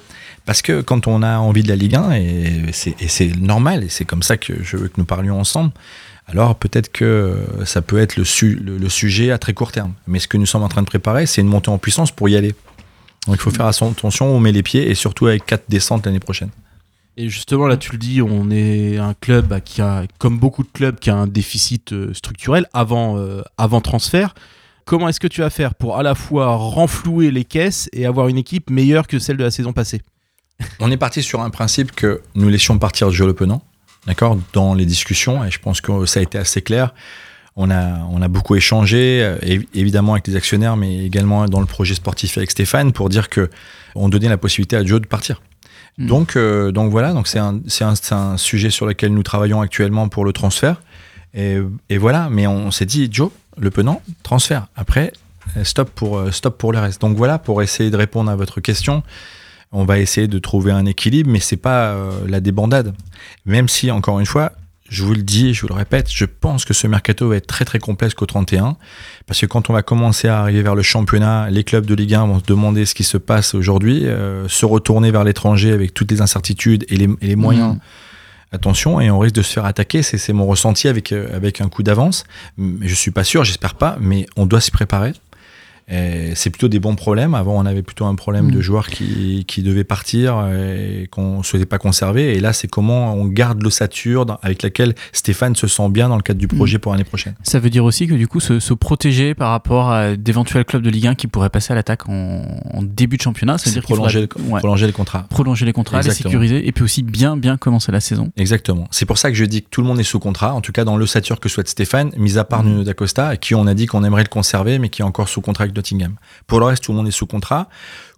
Parce que quand on a envie de la Ligue 1, et c'est et c'est normal, et c'est comme ça que je veux que nous parlions ensemble, alors peut-être que ça peut être le, su- le, le sujet à très court terme. Mais ce que nous sommes en train de préparer, c'est une montée en puissance pour y aller. Donc il faut faire attention où on met les pieds, et surtout avec quatre descentes l'année prochaine. Et justement, là, tu le dis, on est un club bah, qui a, comme beaucoup de clubs, qui a un déficit euh, structurel avant, euh, avant transfert. comment est-ce que tu vas faire pour à la fois renflouer les caisses et avoir une équipe meilleure que celle de la saison passée? On est parti sur un principe que nous laissions partir Joe Le Penant, d'accord, dans les discussions, et je pense que ça a été assez clair. On a, on a beaucoup échangé, euh, évi- évidemment avec les actionnaires, mais également dans le projet sportif avec Stéphane, pour dire que on donnait la possibilité à Joe de partir. Mm. Donc, euh, donc voilà, donc c'est un, c'est un, un sujet sur lequel nous travaillons actuellement pour le transfert. Et, et voilà, mais on s'est dit, Joe, le penant, transfert. Après, euh, stop pour, stop pour le reste. Donc voilà, pour essayer de répondre à votre question, on va essayer de trouver un équilibre, mais c'est pas euh, la débandade. Même si, encore une fois, je vous le dis, je vous le répète, je pense que ce mercato va être très très complexe qu'au 31, parce que quand on va commencer à arriver vers le championnat, les clubs de Ligue 1 vont se demander ce qui se passe aujourd'hui, euh, se retourner vers l'étranger avec toutes les incertitudes et les, et les moyens. Mm. Attention, et on risque de se faire attaquer. C'est mon ressenti avec, euh, avec un coup d'avance. Mais Je suis pas sûr, j'espère pas, mais on doit s'y préparer. C'est plutôt des bons problèmes. Avant, on avait plutôt un problème Mm. de joueurs qui, qui devaient partir et qu'on souhaitait pas conserver. Et là, c'est comment on garde l'ossature avec laquelle Stéphane se sent bien dans le cadre du projet pour l'année prochaine. Ça veut dire aussi que du coup se, se protéger par rapport à d'éventuels clubs de Ligue 1 qui pourraient passer à l'attaque en, en début de championnat. Ça veut C'est dire qu'il prolonger, faudrait- le, ouais, prolonger le contrat. prolonger les contrats, les sécuriser et puis aussi bien bien commencer la saison. Exactement. C'est pour ça que je dis que tout le monde est sous contrat, en tout cas dans l'ossature que souhaite Stéphane, mis à part Nuno D'Acosta, qui on a dit qu'on aimerait le conserver, mais qui est encore sous contrat avec Nottingham. Pour le reste, tout le monde est sous contrat.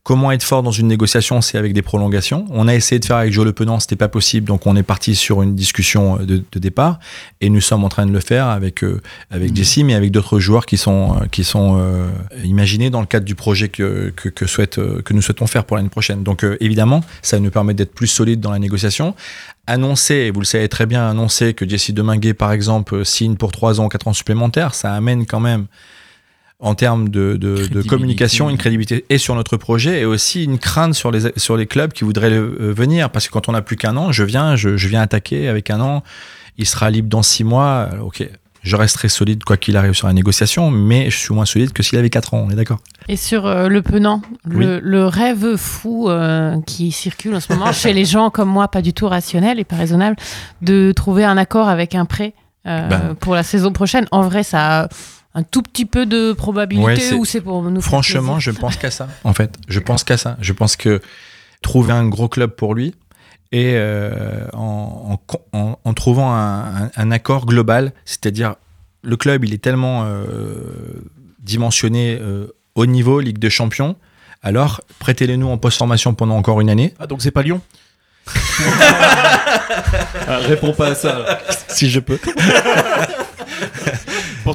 Comment être fort dans une négociation, c'est avec des prolongations. On a essayé de faire avec Joe Le Penant, c'était pas possible, donc on est parti sur une discussion de, de départ, et nous sommes en train de le faire avec euh, avec Jesse, mais avec d'autres joueurs qui sont euh, qui sont euh, imaginés dans le cadre du projet que que, que souhaite euh, que nous souhaitons faire pour l'année prochaine. Donc euh, évidemment, ça nous permet d'être plus solide dans la négociation annoncer, et vous le savez très bien, annoncer que Jesse Deminguet, par exemple, euh, signe pour 3 ans, 4 ans supplémentaires, ça amène quand même, en termes de, de- de Crédibilité. communication, une crédibilité et sur notre projet, et aussi une crainte sur les, sur les clubs qui voudraient le- euh, venir. Parce que quand on n'a plus qu'un an, je viens, je, je viens attaquer avec un an, il sera libre dans 6 mois. Alors, ok, je resterai solide quoi qu'il arrive sur la négociation, mais je suis moins solide que s'il avait 4 ans, on est d'accord Et sur euh, le penant, le, le rêve fou euh, qui circule en ce moment chez les gens comme moi, pas du tout rationnel et pas raisonnable, de trouver un accord avec un prêt euh, Ben. pour la saison prochaine. En vrai, ça a un tout petit peu de probabilité ou c'est pour nous faire Franchement, je pense qu'à ça. En fait, je pense qu'à ça. Je pense que trouver un gros club pour lui et euh, en, en con- en- en trouvant un, un- un accord global, c'est-à-dire le club, il est tellement euh, dimensionné euh, haut niveau, Ligue des Champions. Alors, prêtez-les nous en post-formation pendant encore une année, Ah, donc c'est pas Lyon réponds pas à ça. si je peux.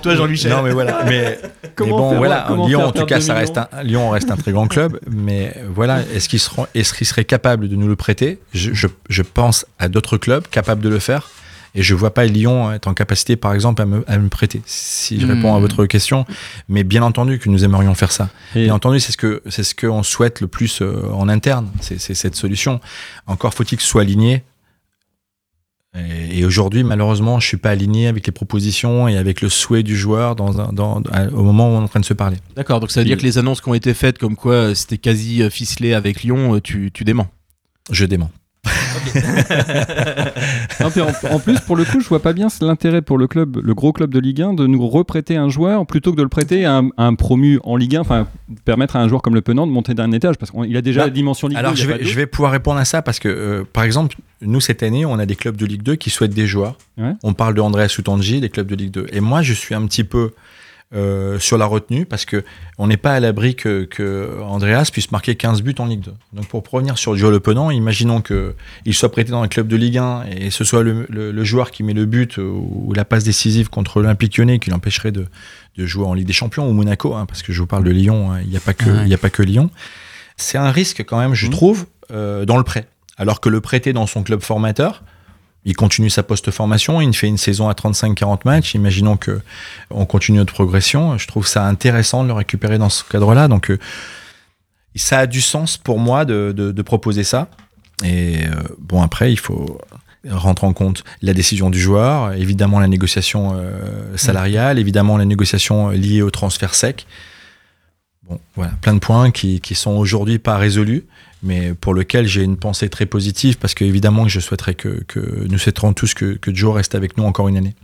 Toi, Jean-Michel. Non, mais voilà. Mais, bon, faire- voilà. Lyon, en tout cas, ça reste un, Lyon reste un très grand club. Mais voilà, est-ce qu'ils seront, est-ce qu'ils seraient capables de nous le prêter? Je, je, je pense à d'autres clubs capables de le faire. Et je vois pas Lyon être en capacité, par exemple, à me, à me prêter. Si je Hmm. réponds à votre question, mais bien entendu que nous aimerions faire ça. Et- Bien entendu, c'est ce que c'est ce qu'on souhaite le plus euh, en interne. C'est cette solution. Encore faut-il que ce soit aligné. Et, et aujourd'hui, malheureusement, je suis pas aligné avec les propositions et avec le souhait du joueur dans, au moment où on est en train de se parler. D'accord, donc ça veut dire que les annonces qui ont été faites comme quoi c'était quasi euh, ficelé avec Lyon, euh, tu, tu déments. Je dément. Non, en, en plus, pour le coup, je vois pas bien l'intérêt pour le club, le gros club de Ligue 1, de nous reprêter un joueur plutôt que de le prêter à un, à un promu en Ligue 1, enfin permettre à un joueur comme le Penant de monter d'un étage parce qu'il a déjà Bah, la dimension Ligue 2. Alors, il je vais, de je vais pouvoir répondre à ça parce que, euh, par exemple, nous, cette année, on a des clubs de Ligue 2 qui souhaitent des joueurs. Ouais. On parle de André Soutangi, des clubs de Ligue 2. Et moi, je suis un petit peu euh, sur la retenue parce que on n'est pas à l'abri que, que Andreas puisse marquer 15 buts en Ligue 2. Donc, pour revenir sur Joe Le Penant, imaginons qu'il soit prêté dans un club de Ligue 1 et ce soit le, le- le joueur qui met le but ou, ou la passe décisive contre l'Olympique lyonnais qui l'empêcherait de, de jouer en Ligue des Champions ou Monaco, hein, parce que je vous parle de Lyon, hein, il n'y a, pas que- Ouais. y a pas que Lyon. C'est un risque quand même, je trouve, euh, dans le prêt. Alors que le prêter dans son club formateur, il continue sa post-formation, il fait une saison à 35-40 matchs. Imaginons que on continue notre progression. Je trouve ça intéressant de le récupérer dans ce cadre-là. Donc, euh, ça a du sens pour moi de, proposer ça. Et euh, bon, après, il faut rentrer en compte la décision du joueur, évidemment la négociation euh, salariale, évidemment la négociation liée au transfert sec. Bon, voilà, plein de points qui, qui sont aujourd'hui pas résolus, mais pour lequel j'ai une pensée très positive parce que évidemment que je souhaiterais que, que nous souhaiterons tous que, que Joe reste avec nous encore une année.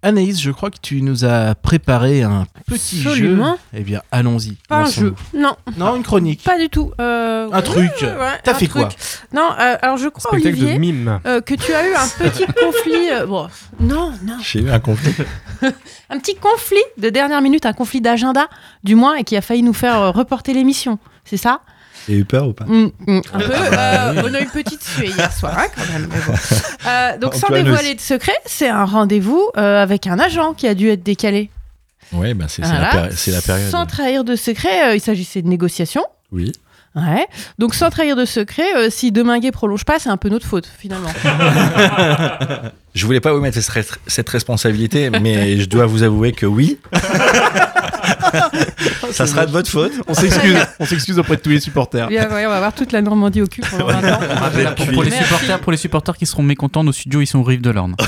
Anaïs, je crois que tu nous as préparé un petit Absolument. jeu. Eh bien, allons-y. Pas un jeu. Non, Non, une chronique. pas du tout. Euh, Un truc. ouais, T'as un fait truc. quoi Non, euh, alors je crois, Olivier, de mime. euh, que tu as eu un petit conflit. euh, bon, non, non. J'ai eu un conflit. Un petit conflit de dernière minute, un conflit d'agenda, du moins, et qui a failli nous faire reporter l'émission. C'est ça? J'ai eu peur ou pas Mm, mm, un peu. euh, on a eu une petite suée hier soir, hein, quand même. mais bon. Euh, donc, sans dévoiler de secret, c'est un rendez-vous euh, avec un agent qui a dû être décalé. Oui, ben c'est Voilà. la, période. Sans trahir de secret, euh, il s'agissait de négociations. Oui. Ouais. Donc, sans trahir de secret, euh, si Deminguet prolonge pas, c'est un peu notre faute, finalement. Je voulais pas vous mettre cette responsabilité, mais je dois vous avouer que oui. Ça sera de votre faute. On s'excuse, on s'excuse auprès de tous les supporters. Bien, ouais, on va avoir toute la Normandie au cul pendant 20 ans. Voilà, pour, pour les supporters, pour les supporters qui seront mécontents, nos studios ils sont rive de l'Orne.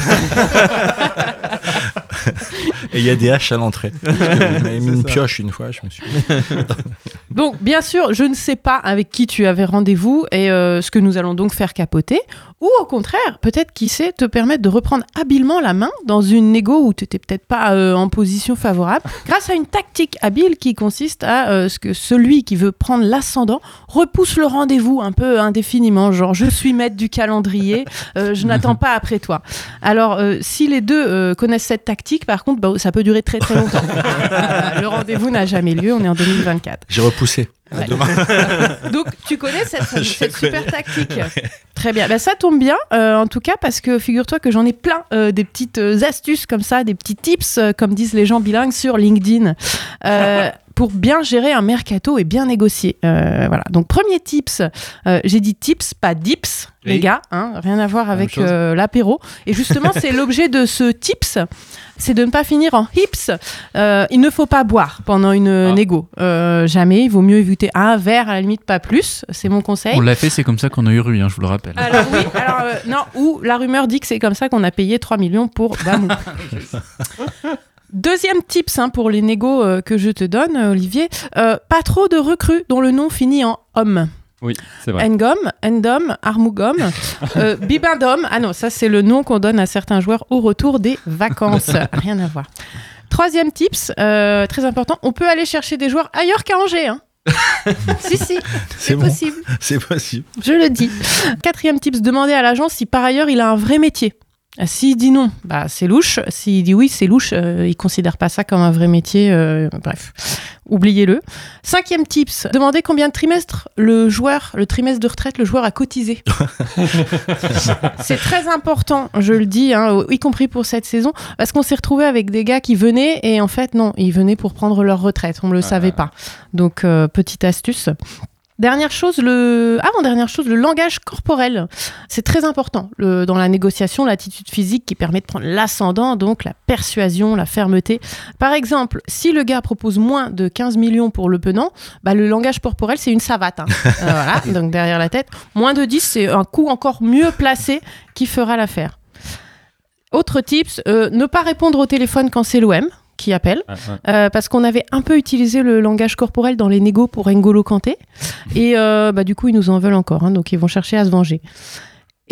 Et il y a des haches à l'entrée. M'avez mis une pioche une fois, je me suis. Donc, bien sûr, je ne sais pas avec qui tu avais rendez-vous et euh, ce que nous allons donc faire capoter. Ou au contraire, peut-être qui sait te permettre de reprendre habilement la main dans une négo où tu n'étais peut-être pas euh, en position favorable, grâce à une tactique habile qui consiste à euh, ce que celui qui veut prendre l'ascendant repousse le rendez-vous un peu indéfiniment, genre je suis maître du calendrier, je n'attends pas après toi. Alors, si les deux connaissent cette tactique, par contre, bah, ça peut durer très très longtemps. Le rendez-vous n'a jamais lieu, on est en 2024. J'ai repoussé. Ouais. Donc tu connais cette, super connais. tactique. Très bien. Bah, ça tombe bien, euh, en tout cas, parce que figure-toi que j'en ai plein euh, des petites euh, astuces comme ça, des petits tips, euh, comme disent les gens bilingues sur LinkedIn. Pour bien gérer un mercato et bien négocier. Euh, voilà. Donc premier tips, euh, j'ai dit tips, pas dips, les gars, hein, rien à voir avec euh, l'apéro. Et justement, c'est l'objet de ce tips, c'est de ne pas finir en hips. Il ne faut pas boire pendant une Ah. négo. Jamais. Il vaut mieux éviter un verre, à la limite pas plus. C'est mon conseil. On l'a fait, c'est comme ça qu'on a eu rue, hein, je vous le rappelle. Alors oui, alors non, ou la rumeur dit que c'est comme ça qu'on a payé 3 millions pour Damou. Deuxième tips hein, pour les négos euh, que je te donne, euh, Olivier, euh, pas trop de recrues dont le nom finit en homme. Oui, c'est vrai. Engom, Endom, Armougom, euh, Bibindom. Ah non, ça c'est le nom qu'on donne à certains joueurs au retour des vacances. Rien à voir. Troisième tips, euh, très important, on peut aller chercher des joueurs ailleurs qu'à Angers. hein. si, si, c'est C'est bon. possible. C'est possible. Je le dis. Quatrième tips, demander à l'agent si par ailleurs il a un vrai métier. Euh, S'il dit non, bah c'est louche. S'il dit oui, c'est louche. Euh, il considère pas ça comme un vrai métier. euh, bref, oubliez-le. Cinquième tips, demander combien de trimestres le joueur, le trimestre de retraite, le joueur a cotisé. c'est très important, je le dis, hein, y compris pour cette saison, parce qu'on s'est retrouvé avec des gars qui venaient et en fait non, ils venaient pour prendre leur retraite. On ne le savait pas. Donc euh, petite astuce. Dernière chose, le avant-dernière chose, le langage corporel. C'est très important le- dans la négociation, l'attitude physique qui permet de prendre l'ascendant, donc la persuasion, la fermeté. Par exemple, si le gars propose moins de 15 millions pour le penant, bah, le langage corporel, c'est une savate. hein. Euh, voilà, donc derrière la tête. Moins de 10, c'est un coup encore mieux placé qui fera l'affaire. Autre tips, euh, ne pas répondre au téléphone quand c'est l'OM qui appelle. Ah, ah. Euh, parce qu'on avait un peu utilisé le langage corporel dans les négos pour N'Golo Kanté. Et euh, bah, du coup, ils nous en veulent encore. hein, donc, ils vont chercher à se venger.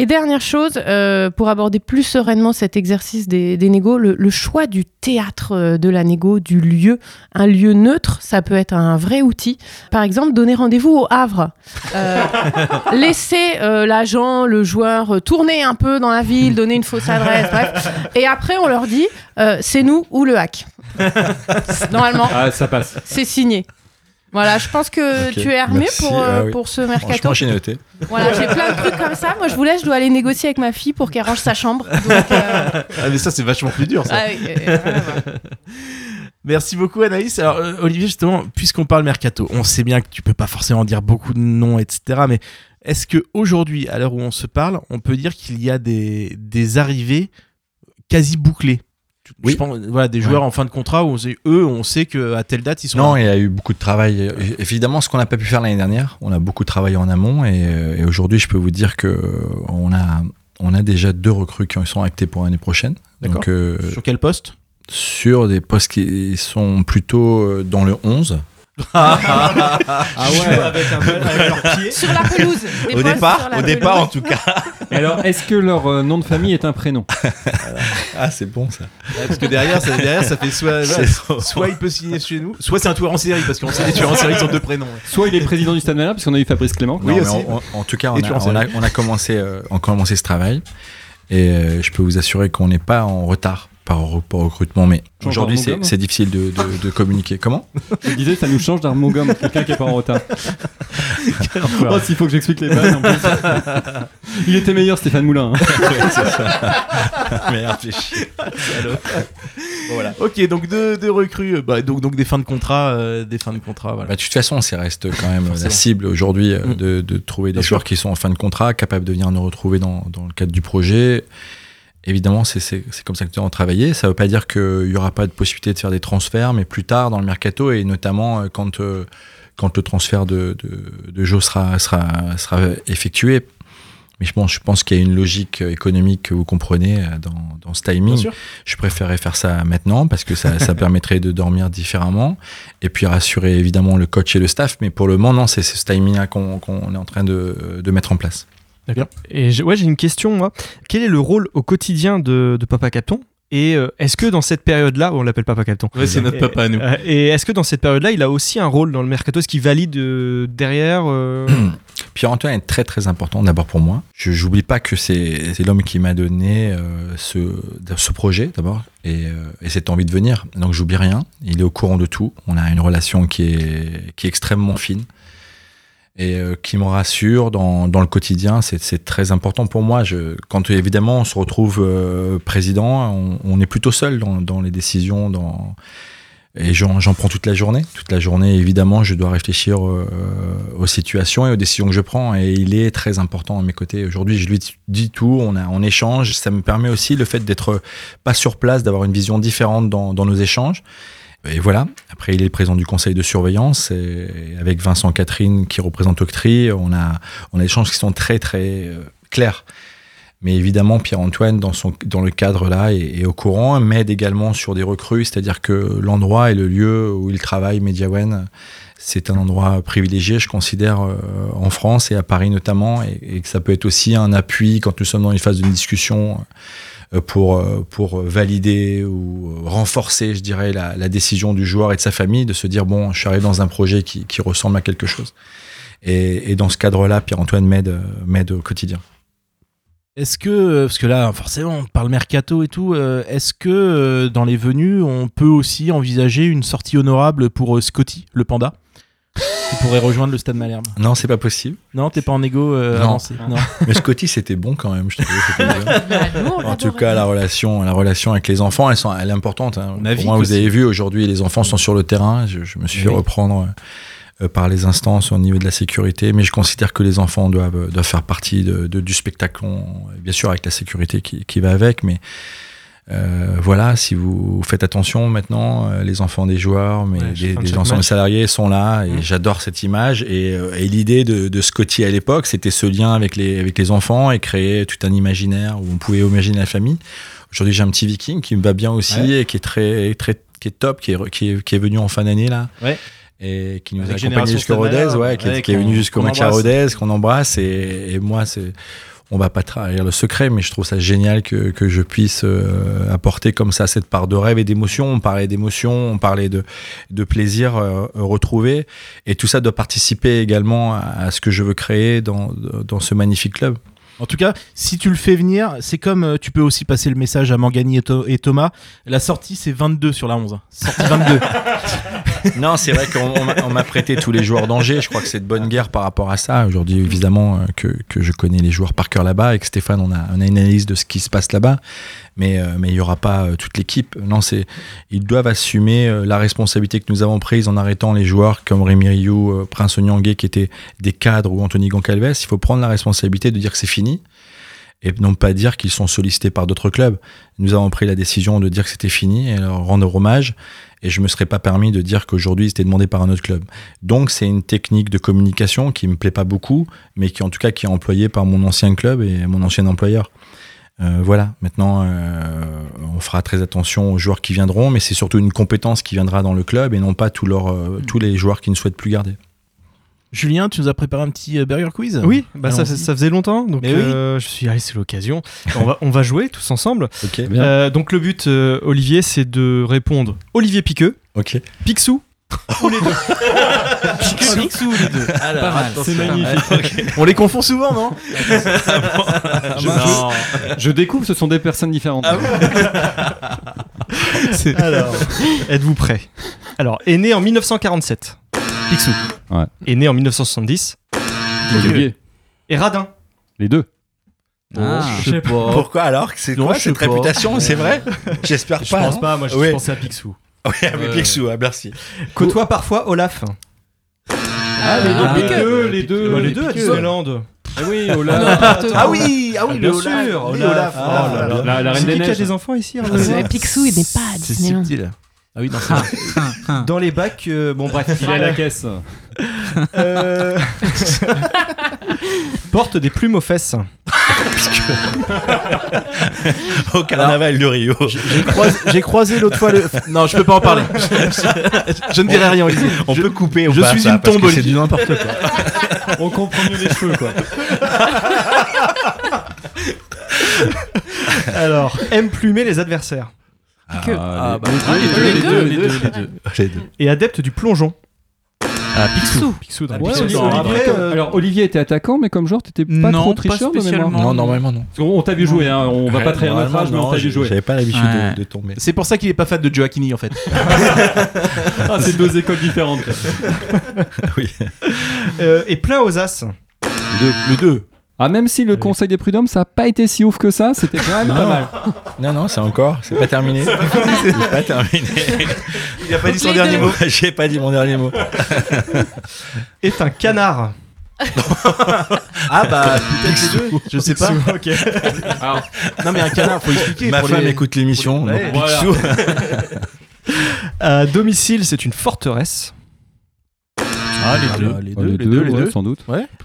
Et dernière chose, euh, pour aborder plus sereinement cet exercice des, des négos, le, le choix du théâtre de la négo, du lieu. Un lieu neutre, ça peut être un vrai outil. Par exemple, donner rendez-vous au Havre. Euh, laisser euh, l'agent, le joueur tourner un peu dans la ville, donner une fausse adresse, bref. Et après, on leur dit, c'est nous ou le hack. Normalement, Ah, ça passe. c'est signé. Voilà, je pense que tu es armé merci. pour, euh, Ah oui. pour ce mercato. J'ai noté. Voilà, j'ai plein de trucs comme ça. Moi, je vous laisse, je dois aller négocier avec ma fille pour qu'elle range sa chambre. Donc, euh, Ah, mais ça, c'est vachement plus dur, ça. ah oui, euh. Merci beaucoup Anaïs. Alors Olivier, justement, puisqu'on parle mercato, on sait bien que tu peux pas forcément dire beaucoup de noms, etc. Mais est-ce que aujourd'hui, à l'heure où on se parle, on peut dire qu'il y a des, des arrivées quasi bouclées? Oui. Je pense, voilà, des joueurs en fin de contrat où on sait, eux, on sait qu'à telle date, ils sont Non, là. il y a eu beaucoup de travail. Évidemment, ce qu'on n'a pas pu faire l'année dernière, on a beaucoup travaillé en amont et, euh, et aujourd'hui, je peux vous dire que on a, on a déjà deux recrues qui sont actées pour l'année prochaine. D'accord. Euh, Sur quel poste? sur des postes qui sont plutôt euh, dans le 11. Ah ouais, avec un bal- avec leurs pieds. Sur la pelouse. Des Au départ, sur la au départ en tout cas. Alors, est-ce que leur euh, nom de famille est un prénom? Ah, c'est bon ça. Ouais, parce que derrière, ça, derrière, ça fait soit, soit il peut signer chez nous, soit c'est un tueur en série, parce qu'on sait les tueurs en série qui ont deux prénoms. Soit il est président du Stade Malherbe, parce qu'on a eu Fabrice Clément. Non, mais aussi. en, tout cas, a, a- on a commencé, euh, on a commencé ce travail et euh, je peux vous assurer qu'on n'est pas en retard par recrutement. Mais aujourd'hui, c'est c'est difficile de, de- de communiquer. Comment? Je disais, ça nous change d'Armand Gomme, quelqu'un qui est pas en retard. oh, s'il faut que j'explique les bases en plus. Il était meilleur, Stéphane Moulin. hein. Merde, fais chier. Voilà. Ok, donc deux, deux recrues, euh, bah, donc, donc des fins de contrat, euh, des fins de contrat, voilà. Bah, de toute façon, ça reste quand même la cible aujourd'hui euh, Mm. de, de trouver des Bien joueurs qui sont en fin de contrat, capables de venir nous retrouver dans, dans le cadre du projet. Évidemment, c'est comme ça que nous allons travailler. Ça ne veut pas dire qu'il n'y aura pas de possibilité de faire des transferts, mais plus tard dans le mercato et notamment euh, quand, euh, quand le transfert de, de, de Joe sera, sera, sera effectué. Mais je pense, je pense qu'il y a une logique économique que vous comprenez euh, dans, dans ce timing. Je préférais faire ça maintenant parce que ça, ça permettrait de dormir différemment et puis rassurer évidemment le coach et le staff. Mais pour le moment, non, c'est ce timing-là qu'on est en train de, de mettre en place. Et j'ai- ouais, j'ai une question, moi. Quel est le rôle au quotidien de, de Papa Capton? Et euh, est-ce que dans cette période-là, on l'appelle Papa Capton? Ouais, c'est notre papa à nous. euh, Et est-ce que dans cette période-là, il a aussi un rôle dans le mercato? Est-ce qu'il valide euh, derrière euh, Pierre-Antoine est très très important d'abord pour moi. Je n'oublie pas que c'est c'est l'homme qui m'a donné euh, ce, ce projet d'abord et, euh, et cette envie de venir. Donc j'oublie rien. Il est au courant de tout. On a une relation qui est, qui est extrêmement fine et euh, qui me rassure dans, dans le quotidien. C'est très important pour moi. Je, quand évidemment on se retrouve euh, président, on, on est plutôt seul dans, dans les décisions. Dans, et j'en prends toute la journée. Toute la journée, évidemment, je dois réfléchir euh, aux situations et aux décisions que je prends. Et il est très important à mes côtés. Aujourd'hui, je lui dis tout, on, a, on échange. Ça me permet aussi le fait d'être pas sur place, d'avoir une vision différente dans, dans nos échanges. Et voilà. Après, il est le président du conseil de surveillance. Et avec Vincent Catherine qui représente Octree, on a, on a des échanges qui sont très, très euh, clairs. Mais évidemment, Pierre-Antoine, dans, son, dans le cadre-là, est, est au courant, m'aide également sur des recrues, c'est-à-dire que l'endroit et le lieu où il travaille, Mediawen, c'est un endroit privilégié, je considère, euh, en France et à Paris notamment, et, et que ça peut être aussi un appui quand nous sommes dans une phase de discussion pour, euh, pour valider ou euh, renforcer, je dirais, la, décision du joueur et de sa famille, de se dire, bon, je suis arrivé dans un projet qui, qui ressemble à quelque chose. Et, dans ce cadre-là, Pierre-Antoine m'aide euh, m'aide au quotidien. Est-ce que, euh, parce que là, forcément, on parle mercato et tout, euh, est-ce que euh, dans les venues, on peut aussi envisager une sortie honorable pour euh, Scotty, le panda? Qui pourrait rejoindre le Stade Malherbe Non, c'est pas possible. Non, t'es pas en égo euh, Non. avancé Non. Mais Scotty, c'était bon quand même, je. Bah, En tout cas, la relation, la relation avec les enfants, elle, sont, elle est importante. hein. Pour moi, vous aussi. avez vu, aujourd'hui, les enfants sont sur le terrain. Je, je me suis fait Oui. reprendre euh, par les instances au niveau de la sécurité, mais je considère que les enfants doivent, doivent faire partie de, de- du spectacle, bien sûr avec la sécurité qui, qui va avec, mais euh, voilà, si vous faites attention maintenant, euh, les enfants des joueurs, mais Ouais, des, des match. salariés sont là, et Mm. j'adore cette image. Et, euh, et l'idée de, de Scotty à l'époque, c'était ce lien avec les, avec les enfants et créer tout un imaginaire où on pouvait imaginer la famille. Aujourd'hui, j'ai un petit viking qui me va bien aussi Ouais. et qui est très, très, qui est top, qui est, qui est, qui est venu en fin d'année là. Ouais. Et qui nous Avec a accompagnés Génération jusqu'à Rodez, Malherbe, ouais, qui, est- ouais, qui est qu'on- venu jusqu'au match à. Rodez, qu'on embrasse. Et, et moi, c'est, on va pas trahir le secret, mais je trouve ça génial que, que je puisse euh, apporter comme ça cette part de rêve et d'émotion. On parlait d'émotion, on parlait de, de plaisir euh, retrouvé. Et tout ça doit participer également à, à ce que je veux créer dans, dans ce magnifique club. En tout cas, si tu le fais venir, c'est comme euh, tu peux aussi passer le message à Mangani et, et Thomas. La sortie, c'est 22 sur la 11. hein. Sortie 22. Non, c'est vrai qu'on on m'a- prêté tous les joueurs d'Angers. Je crois que c'est de bonne guerre par rapport à ça. Aujourd'hui, évidemment, euh, que, que je connais les joueurs par cœur là-bas. Avec Stéphane, on a, on a une analyse de ce qui se passe là-bas. Mais, euh, mais il n'y aura pas euh, toute l'équipe. Non, ils doivent assumer euh, la responsabilité que nous avons prise en arrêtant les joueurs comme Rémi Rioux, Prince Onyangé, qui étaient des cadres, ou Anthony Goncalves. Il faut prendre la responsabilité de dire que c'est fini. Et non pas dire qu'ils sont sollicités par d'autres clubs. Nous avons pris la décision de dire que c'était fini et leur rendre hommage et je me serais pas permis de dire qu'aujourd'hui c'était demandé par un autre club. Donc c'est une technique de communication qui me plaît pas beaucoup, mais qui en tout cas qui est employée par mon ancien club et mon ancien employeur. Euh, voilà, maintenant, euh, on fera très attention aux joueurs qui viendront, mais c'est surtout une compétence qui viendra dans le club et non pas tous, leurs, euh, tous les joueurs qui ne souhaitent plus garder. Julien, tu nous as préparé un petit burger quiz? Oui, bah ça, ça faisait longtemps, donc Mais oui. je suis allé, c'est l'occasion. on, va, on va jouer tous ensemble. Ok, Euh, donc le but, euh, Olivier, c'est de répondre Olivier Piqueux, ok. Picsou ou les deux. Picsou, les deux. Alors, Pas mal, attention. c'est magnifique. On les confond souvent, non Je, je- je découvre, ce sont des personnes différentes. Alors, êtes-vous prêts? Alors, est né en 1947. Picsou. Est né en 1970. Olivier, Et Radin. les deux. Ah. Je sais pas. Pourquoi alors? C'est Non, quoi cette pas. réputation? C'est vrai? J'espère Je pas. pense non pas, moi je Ouais. pensais à Picsou. Oui, avec. Picsou, ah, merci. Côtoie parfois Olaf. Ah, les Piqueux. deux, les deux. Bah, les deux à. Disneyland. Ah oui, Olaf. Ah quoi. oui, ah oui, Bien sûr, Olaf. Oui, Olaf. Ah, Oh là là là. La, la C'est Reine des qui a Neiges. des enfants ici Mais regardez Picsou, il n'est pas à C'est Disneyland. subtil. Ah oui, c'est Dans les bacs, euh, bon bref, Il est à la caisse. Euh, Porte des plumes aux fesses. Au carnaval de Rio. J'ai croisé, l'autre fois le. Non, je peux pas en parler. Je, je ne dirai rien, Olivier. On Je- peut couper ou je pas suis ça, une tombe, C'est du n'importe quoi. On comprend mieux les cheveux, quoi. Alors, aime plumer les adversaires. Que- Ah, bah, les- les deux, les deux, les deux, les deux. Les deux. Et adepte du plongeon. Ah, Picsou. Picsou dans Ouais, Picsou, non, après, euh, Alors, Olivier était attaquant, mais comme joueur, t'étais pas Non, trop pas tricheur de mémoire. spécialement. Non, normalement non. Parce qu'on t'a vu jouer, hein. on va pas trahir notre âge, mais on t'a vu jouer. J'avais pas l'habitude Ouais. de, de tomber. C'est pour ça qu'il est pas fan de Joaquini en fait. Ah, c'est deux écoles différentes. Oui. Euh, et plein aux as. Le 2. Ah, même si le conseil des prud'hommes, ça a pas été si ouf que ça, c'était quand même pas mal. Non, non, c'est encore. C'est pas terminé. c'est pas terminé. Il a pas dit son dernier mot. J'ai pas dit mon dernier mot. Est un canard. Ah bah peut-être les deux. Je sais pas. Non mais un canard, faut expliquer. Ma pour femme les- écoute l'émission. À domicile, c'est une forteresse. Ah les deux, Ah, les deux, les deux, les ouais, deux. sans doute.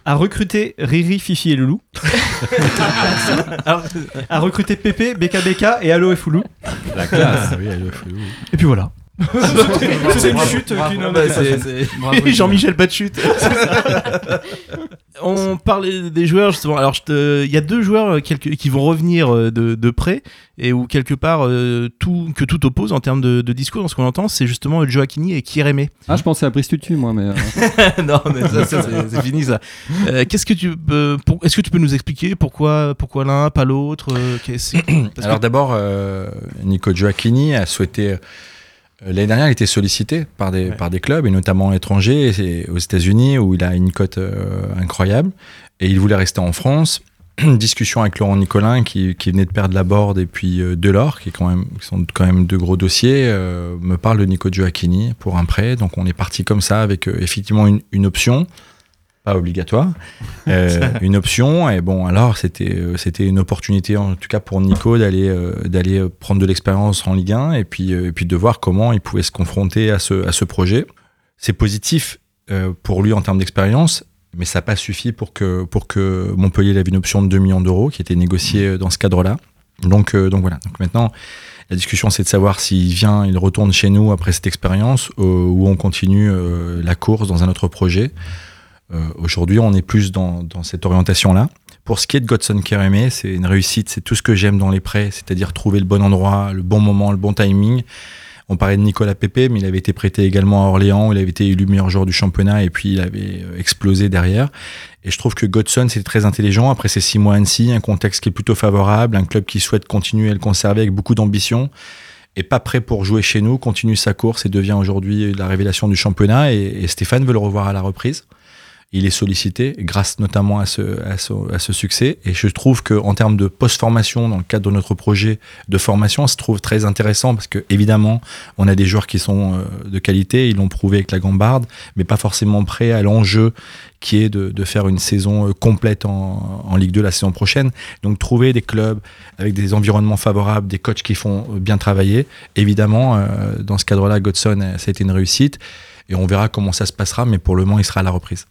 À recruter Riri, Fifi et Loulou. Alors, À recruter Pépé, BKBK et Allo et Foulou. La classe. Oui, fait, oui. Et puis voilà. C'est une chute qui bah, c'est- c'est- Bravo, Jean-Michel pas de chute. On parlait des joueurs justement. Alors, il y a deux joueurs euh, quelque- qui vont revenir euh, de, de près et où quelque part euh, tout que tout oppose en termes de, de discours dans ce qu'on entend, c'est justement Joaquini et Kireme. Ah, je pensais à Brice Tutu, moi, mais. euh, non, mais ça, ça, c'est fini ça. Euh, Qu'est-ce que tu est-ce que tu peux nous expliquer pourquoi, pourquoi l'un, pas l'autre euh, Alors que- d'abord, euh, Nico Gioacchini a souhaité. Euh, L'année dernière, il était sollicité par des, Ouais. par des clubs, et notamment étrangers, et aux États-Unis, où il a une cote euh, incroyable. Et il voulait rester en France. Discussion avec Laurent Nicolin, qui, qui venait de perdre la board, et puis euh, Delors, qui, est quand même, qui sont quand même deux gros dossiers, euh, me parle de Nico Gioacchini pour un prêt. Donc on est parti comme ça, avec effectivement une, une option. Pas obligatoire, euh, une option. Et bon, alors c'était euh, c'était une opportunité en tout cas pour Nico d'aller euh, d'aller euh, prendre de l'expérience en Ligue 1 et puis euh, et puis de voir comment il pouvait se confronter à ce à ce projet. C'est positif euh, pour lui en termes d'expérience, mais ça n'a pas suffi pour que pour que Montpellier avait une option de 2 millions d'euros qui était négociée dans ce cadre-là. Donc euh, donc voilà. Donc maintenant. La discussion, c'est de savoir s'il vient, il retourne chez nous après cette expérience euh, ou on continue euh, la course dans un autre projet. Euh, Aujourd'hui, on est plus dans, cette orientation-là. Pour ce qui est de Godson Kereme, c'est une réussite, c'est tout ce que j'aime dans les prêts, c'est-à-dire trouver le bon endroit, le bon moment, le bon timing. On parlait de Nicolas Pepe, mais il avait été prêté également à Orléans, il avait été élu meilleur joueur du championnat et puis il avait euh, explosé derrière. Et je trouve que Godson, c'est très intelligent. Après ces six mois à Annecy, un contexte qui est plutôt favorable, un club qui souhaite continuer à le conserver avec beaucoup d'ambition et pas prêt pour jouer chez nous, continue sa course et devient aujourd'hui la révélation du championnat. Et Stéphane veut le revoir à la reprise. Il est sollicité grâce notamment à ce, à ce, succès. Et je trouve qu'en termes de post-formation, dans le cadre de notre projet de formation, on se trouve très intéressant parce que évidemment, on a des joueurs qui sont euh, de qualité, ils l'ont prouvé avec la Gambarde, mais pas forcément prêts à l'enjeu qui est de, de faire une saison euh, complète en, en Ligue 2 la saison prochaine. Donc trouver des clubs avec des environnements favorables, des coachs qui font euh, bien travailler. Évidemment, dans ce cadre-là, Godson, ça a été une réussite. Et on verra comment ça se passera, mais pour le moment, il sera à la reprise.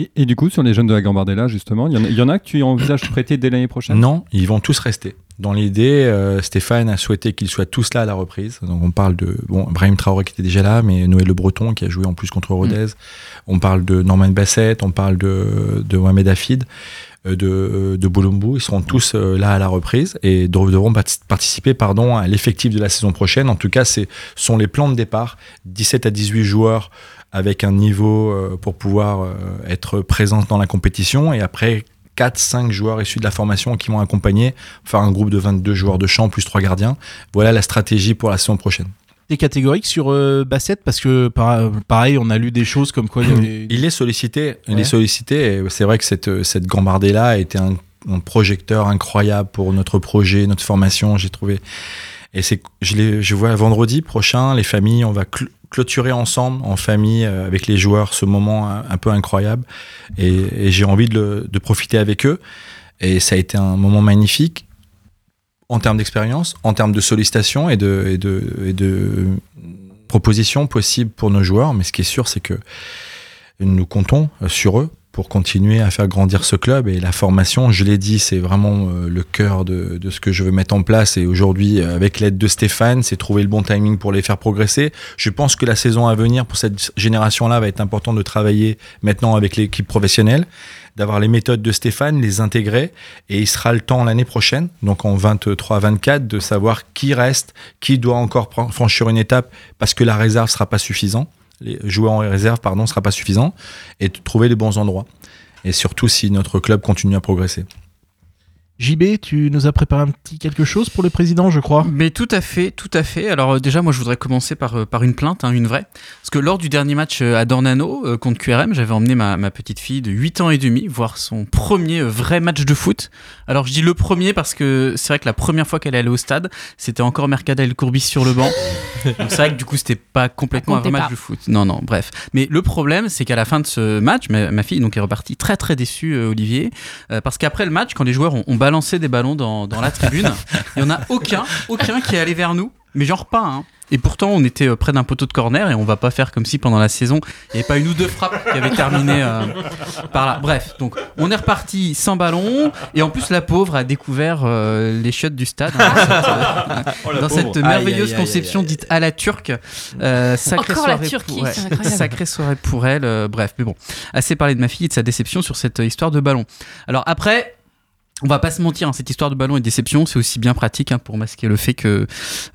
Et, et du coup, sur les jeunes de la Gambardella, justement, il y, en a- il y en a que tu envisages de prêter dès l'année prochaine? Non, ils vont tous rester. Dans l'idée, euh, Stéphane a souhaité qu'ils soient tous là à la reprise. Donc on parle de bon, Brahim Traoré qui était déjà là, mais Noël Le Breton qui a joué en plus contre Rodez. On parle de Norman Bassett, on parle de, de Mohamed Afid, euh, de, de Boulombo. Ils seront tous euh, là à la reprise et dev- devront parti- participer pardon, à l'effectif de la saison prochaine. En tout cas, ce sont les plans de départ. 17 à 18 joueurs avec un niveau euh, pour pouvoir euh, être présents dans la compétition et après 4-5 joueurs issus de la formation qui vont accompagner, faire un groupe de 22 joueurs de champ plus 3 gardiens. Voilà la stratégie pour la saison prochaine. T'es catégorique sur euh, Bassett parce que par- pareil, on a lu des choses comme quoi il y avait- Il est sollicité, il est sollicité. C'est vrai que cette, cette gambardée-là a été un, un projecteur incroyable pour notre projet, notre formation, j'ai trouvé. Et c'est, je, je vois vendredi prochain, les familles, on va clôturer ensemble, en famille, euh, avec les joueurs, ce moment un, peu incroyable. Et, j'ai envie de, profiter avec eux. Et ça a été un moment magnifique en termes d'expérience, en termes de sollicitation et de, et de, propositions possibles pour nos joueurs. Mais ce qui est sûr, c'est que nous comptons sur eux pour continuer à faire grandir ce club et la formation, je l'ai dit, c'est vraiment euh, le cœur de, ce que je veux mettre en place. Et aujourd'hui euh, avec l'aide de Stéphane, c'est trouver le bon timing pour les faire progresser. Je pense que la saison à venir pour cette génération-là va être important de travailler maintenant avec l'équipe professionnelle, d'avoir les méthodes de Stéphane, les intégrer. Et il sera le temps l'année prochaine, donc en 23-24, de savoir qui reste, qui doit encore franchir une étape parce que la réserve sera pas suffisant les joueurs en réserve, pardon, sera pas suffisant, et trouver les bons endroits. Et surtout si notre club continue à progresser. JB, tu nous as préparé un petit quelque chose pour le président, je crois. Mais tout à fait, tout à fait. Alors euh, déjà, moi, je voudrais commencer par, euh, par une plainte, hein, une vraie. Parce que lors du dernier match euh, à Dornano euh, contre QRM, j'avais emmené ma, ma petite fille de 8 ans et demi voir son premier vrai match de foot. Alors je dis le premier parce que c'est vrai que la première fois qu'elle est allée au stade, c'était encore Mercadal Courbis sur le banc. Donc c'est vrai que du coup, c'était pas complètement un vrai match de foot. Non, non, bref. Mais le problème, c'est qu'à la fin de ce match, ma, ma fille donc est repartie très très déçue, euh, Olivier, euh, parce qu'après le match, quand les joueurs ont, ont balancé des ballons dans, dans la tribune, il y en a aucun, aucun qui est allé vers nous, mais genre pas. Hein. Et pourtant, on était euh, près d'un poteau de corner et on va pas faire comme si pendant la saison, il n'y avait pas une ou deux frappes qui avaient terminé euh, par là. Bref, donc on est reparti sans ballon et en plus la pauvre a découvert euh, les chiottes du stade hein, dans cette, dans cette merveilleuse conception dite à la turque. Euh, sacrée Encore la soirée Turquie, pour- ouais. Sacrée soirée pour elle. euh, bref, mais bon, assez parlé de ma fille et de sa déception sur cette histoire de ballon. Alors après. On va pas se mentir, hein, cette histoire de ballon et de déception, c'est aussi bien pratique hein, pour masquer le fait que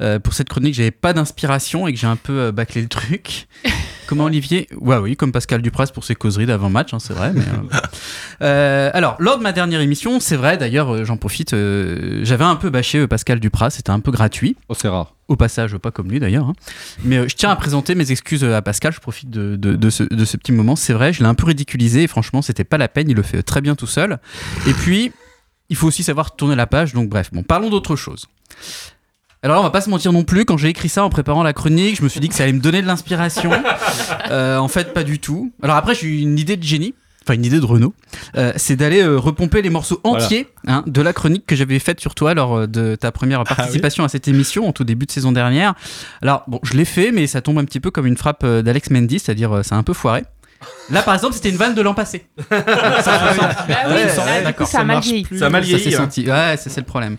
euh, pour cette chronique, j'avais pas d'inspiration et que j'ai un peu euh, bâclé le truc. Comment Olivier? Ouais, oui, comme Pascal Dupras pour ses causeries d'avant-match, hein, c'est vrai. Mais, euh, euh, alors, lors de ma dernière émission, c'est vrai, d'ailleurs, euh, j'en profite, euh, j'avais un peu bâché euh, Pascal Dupras, c'était un peu gratuit. Oh, c'est rare. Au passage, pas comme lui d'ailleurs. hein. Mais euh, je tiens à présenter mes excuses à Pascal. Je profite de, de- de ce, de ce petit moment. C'est vrai, je l'ai un peu ridiculisé et franchement, c'était pas la peine. Il le fait très bien tout seul. Et puis, il faut aussi savoir tourner la page. Donc, bref, bon, parlons d'autre chose. Alors là, on va pas se mentir non plus. Quand j'ai écrit ça en préparant la chronique, je me suis dit que ça allait me donner de l'inspiration. Euh, en fait, pas du tout. Alors après, j'ai eu une idée de génie. Enfin, une idée de Renault. Euh, c'est d'aller euh, repomper les morceaux entiers hein, de la chronique que j'avais faite sur toi lors euh, de ta première participation à cette émission en tout début de saison dernière. Alors, bon, je l'ai fait, mais ça tombe un petit peu comme une frappe d'Alex Mendy, c'est-à-dire ça a un peu foiré. Là, par exemple, c'était une vanne de l'an passé. Ça, ça mal vieilli. Ça a mal Ça vieilli, s'est hein. senti. Ouais, ça, c'est le problème.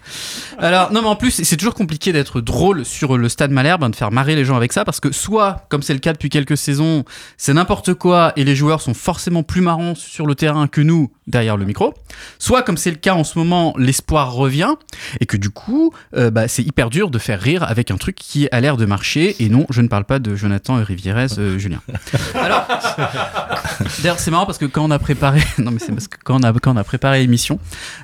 Alors, non, mais en plus, c'est toujours compliqué d'être drôle sur le stade Malherbe, hein, de faire marrer les gens avec ça, parce que soit, comme c'est le cas depuis quelques saisons, c'est n'importe quoi et les joueurs sont forcément plus marrants sur le terrain que nous derrière le micro, soit, comme c'est le cas en ce moment, l'espoir revient et que du coup, euh, bah, c'est hyper dur de faire rire avec un truc qui a l'air de marcher. Et non, je ne parle pas de Jonathan Rivierez, euh, Julien. Alors, D'ailleurs, c'est marrant parce que quand on a préparé, non mais c'est parce que quand on a préparé l'émission,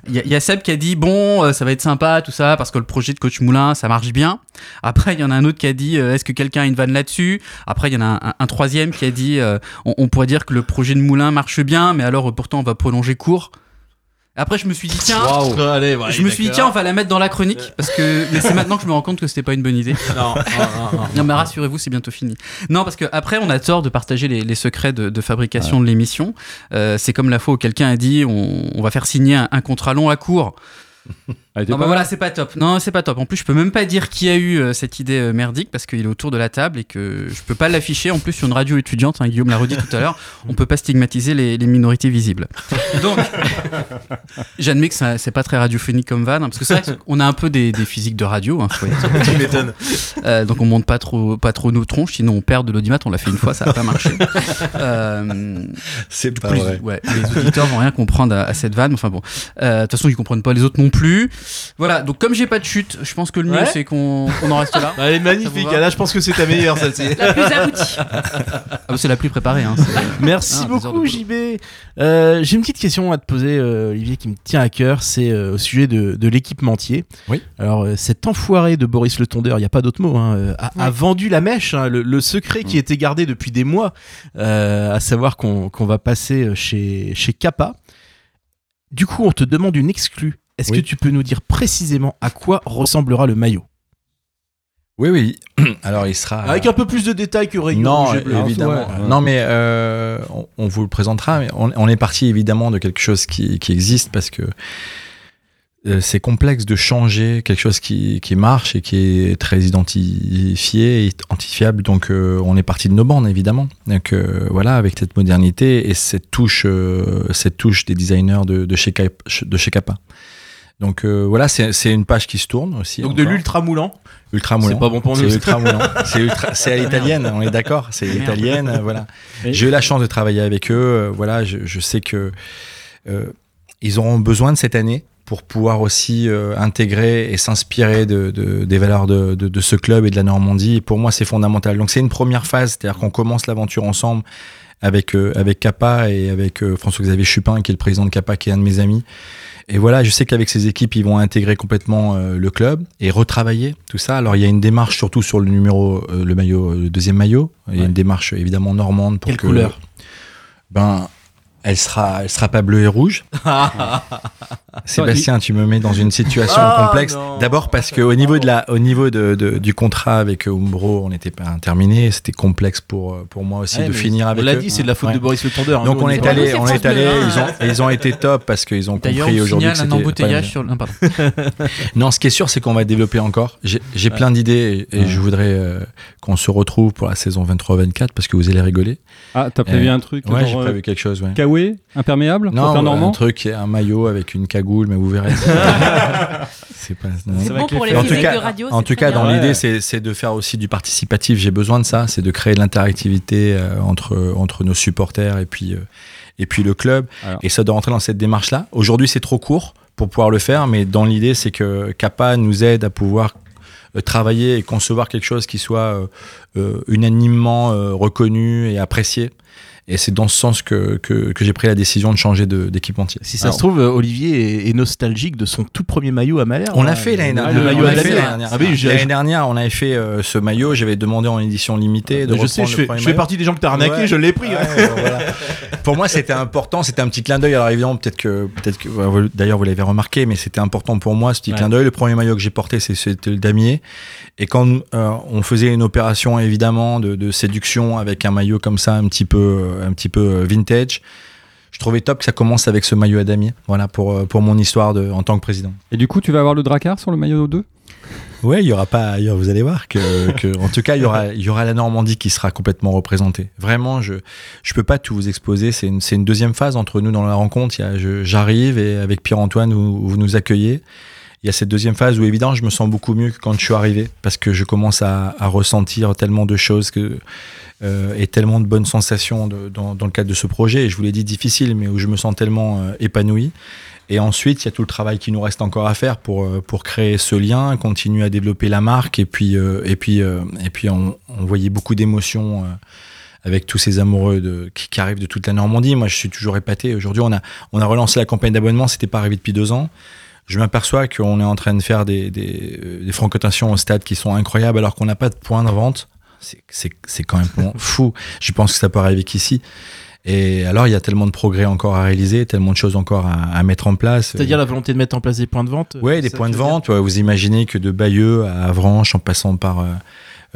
il y, a- Seb qui a dit bon, euh, ça va être sympa tout ça parce que le projet de coach Moulin, ça marche bien. Après, il y en a un autre qui a dit euh, est-ce que quelqu'un a une vanne là-dessus? Après, il y en a un, troisième qui a dit euh, on, pourrait dire que le projet de Moulin marche bien, mais alors pourtant on va prolonger court. Après, je me suis dit tiens. Allez, ouais, je me suis dit tiens on va la mettre dans la chronique parce que mais c'est maintenant que je me rends compte que c'était pas une bonne idée. Non, non, non, non. Non mais rassurez-vous, c'est bientôt fini. Non parce que après on a tort de partager les, les secrets de, de fabrication de l'émission. Euh, c'est comme la fois où quelqu'un a dit on, on va faire signer un, un contrat long à court. Non, bah voilà, c'est pas top. Non, c'est pas top. En plus, je peux même pas dire qui a eu euh, cette idée euh, merdique parce qu'il est autour de la table et que je peux pas l'afficher. En plus, sur une radio étudiante, hein, Guillaume l'a redit tout à l'heure, on peut pas stigmatiser les, les minorités visibles. Donc, j'admets que c'est pas très radiophonique comme van, hein, parce que c'est vrai qu'on a un peu des, des physiques de radio. Hein, faut être-. Euh, donc on monte pas trop, pas trop nos tronches, sinon on perd de l'audimat. On l'a fait une fois, ça a pas marché. C'est pas coup, les- vrai. ouais, les auditeurs vont rien comprendre à, à cette vanne. Enfin bon, de toute façon ils comprennent pas les autres non plus. Voilà. Donc comme j'ai pas de chute, je pense que le mieux Ouais. c'est qu'on qu'on en reste là. Elle est magnifique. Là, je pense que c'est ta meilleure, celle-ci. La plus aboutie. Ah bah, c'est la plus préparée. Hein, Merci Ah, beaucoup. JB. Euh, J'ai une petite question à te poser, euh, Olivier, qui me tient à cœur. C'est euh, au sujet de, de l'équipementier. Oui. Alors, euh, cet enfoiré de Boris Le Tondeur, il n'y a pas d'autre mot, hein, a, vendu la mèche. hein, le, le secret qui était gardé depuis des mois, euh, à savoir qu'on qu'on va passer chez, chez Kappa. Du coup, on te demande une exclue. Est-ce Oui. que tu peux nous dire précisément à quoi ressemblera le maillot? Oui, oui. Alors, il sera. Avec un peu plus de détails que Réunion Non, Rouge et Bleu. évidemment. Ouais, ouais. Non, mais euh, on, on vous le présentera. Mais on, on est parti évidemment de quelque chose qui, qui existe parce que euh, c'est complexe de changer quelque chose qui, qui marche et qui est très identifié et identifiable. Donc, euh, on est parti de nos bandes évidemment. Donc, euh, voilà, avec cette modernité et cette touche, euh, cette touche des designers de, de chez Cap- de chez Kappa. Donc euh, voilà, c'est c'est une page qui se tourne aussi. Donc de l'ultra moulant. ultra moulant. C'est pas bon pour C'est nous. ultra moulant. C'est c'est à l'italienne, on est d'accord. C'est l'italienne, euh, voilà. J'ai eu la chance de travailler avec eux. euh, voilà, je, je sais que euh, ils auront besoin de cette année pour pouvoir aussi euh, intégrer et s'inspirer de, de- des valeurs de, ce club et de la Normandie. Et pour moi, c'est fondamental. Donc c'est une première phase, c'est-à-dire qu'on commence l'aventure ensemble avec euh, avec Kappa et avec euh, François-Xavier Chupin, qui est le président de Kappa, qui est un de mes amis. Et voilà, je sais qu'avec ces équipes, ils vont intégrer complètement euh, le club et retravailler tout ça. Alors il y a une démarche surtout sur le numéro, le maillot, le deuxième maillot. Il y a Ouais. une démarche évidemment normande pour Quelle que. couleur? Ben, elle sera, elle sera pas bleue et rouge. Sébastien, tu me mets dans une situation Ah, complexe. D'abord parce que au niveau de la, au niveau de, de- du contrat avec Umbro, on n'était pas terminé. C'était complexe pour pour moi aussi Ouais, de finir avec On l'a dit, c'est de la faute Ouais. de Boris Le Tondeur. Donc Nous, on est allé, on est allé, ils hein. ont, ils ont été top parce qu'ils ont compris aujourd'hui que un c'était pas embouteillage la- sur. Non, pardon. non, ce qui est sûr, c'est qu'on va développer encore. J'ai j'ai Ouais. plein d'idées et, et Ouais. je voudrais euh, qu'on se retrouve pour la saison 23-24 parce que vous allez rigoler. Ah, t'as prévu un truc Ouais, j'ai prévu quelque chose. Ouais. Imperméable pour Non, faire un normand truc, un maillot avec une cagoule, mais vous verrez. c'est pas. C'est bon pour les. En tout cas, de radio. en c'est tout très cas, bien. dans Ouais. l'idée, c'est c'est de faire aussi du participatif. J'ai besoin de ça, c'est de créer de l'interactivité euh, entre entre nos supporters et puis euh, et puis le club. Alors. Et ça doit rentrer dans cette démarche-là. Aujourd'hui, c'est trop court pour pouvoir le faire, mais dans l'idée, c'est que Kappa nous aide à pouvoir euh, travailler et concevoir quelque chose qui soit euh, euh, unanimement euh, reconnu et apprécié. Et c'est dans ce sens que, que, que j'ai pris la décision de changer de- d'équipementier. Si ça Alors, se trouve, Olivier est, est nostalgique de son tout premier maillot à Malherbe. On l'a fait l'année Le dernière. maillot à. Ah oui, L'année dernière, on avait fait euh, ce maillot. J'avais demandé en édition limitée de je sais, je fais, je partie des gens que t'as arnaqué, Ouais. je l'ai pris. Ouais, bon, voilà. Pour moi, c'était important. C'était un petit clin d'œil. Alors évidemment, peut-être que, peut-être que, d'ailleurs, vous l'avez remarqué, mais c'était important pour moi ce petit Ouais. clin d'œil. Le premier maillot que j'ai porté, c'était le damier. Et quand euh, on faisait une opération évidemment de, de séduction avec un maillot comme ça, un petit peu, euh, un petit peu euh, vintage. Je trouvais top que ça commence avec ce maillot à damier. Voilà pour, euh, pour mon histoire de, en tant que président. Et du coup, tu vas avoir le Drakkar sur le maillot 2 Ouais, il y aura pas. Vous allez voir que, que en tout cas, il y aura, il y aura la Normandie qui sera complètement représentée. Vraiment, je, je peux pas tout vous exposer. C'est une, une deuxième phase entre nous dans la rencontre. J'arrive et avec Pierre-Antoine, vous, vous nous accueillez. Il y a cette deuxième phase où évidemment, je me sens beaucoup mieux que quand je suis arrivé parce que je commence à, ressentir tellement de choses que, euh, et tellement de bonnes sensations dans, le cadre de ce projet. Et je vous l'ai dit difficile, mais où je me sens tellement euh, épanoui. Et ensuite, il y a tout le travail qui nous reste encore à faire pour, euh, pour créer ce lien, continuer à développer la marque et puis, euh, et puis, et puis on, voyait beaucoup d'émotions avec tous ces amoureux qui, qui arrivent de toute la Normandie. Moi, je suis toujours épaté. Aujourd'hui, on a, on a relancé la campagne d'abonnement, c'était pas arrivé depuis deux ans. Je m'aperçois qu'on est en train de faire des, des, euh, des fréquentations au stade qui sont incroyables alors qu'on n'a pas de point de vente. C'est- quand même fou. Je pense que ça peut arriver qu'ici. Et alors, il y a tellement de progrès encore à réaliser, tellement de choses encore à, à mettre en place. C'est-à-dire la volonté de mettre en place des points de vente Ouais, des ça, points de vente. ouais, Vous imaginez que de Bayeux à Avranches, en passant par euh, euh,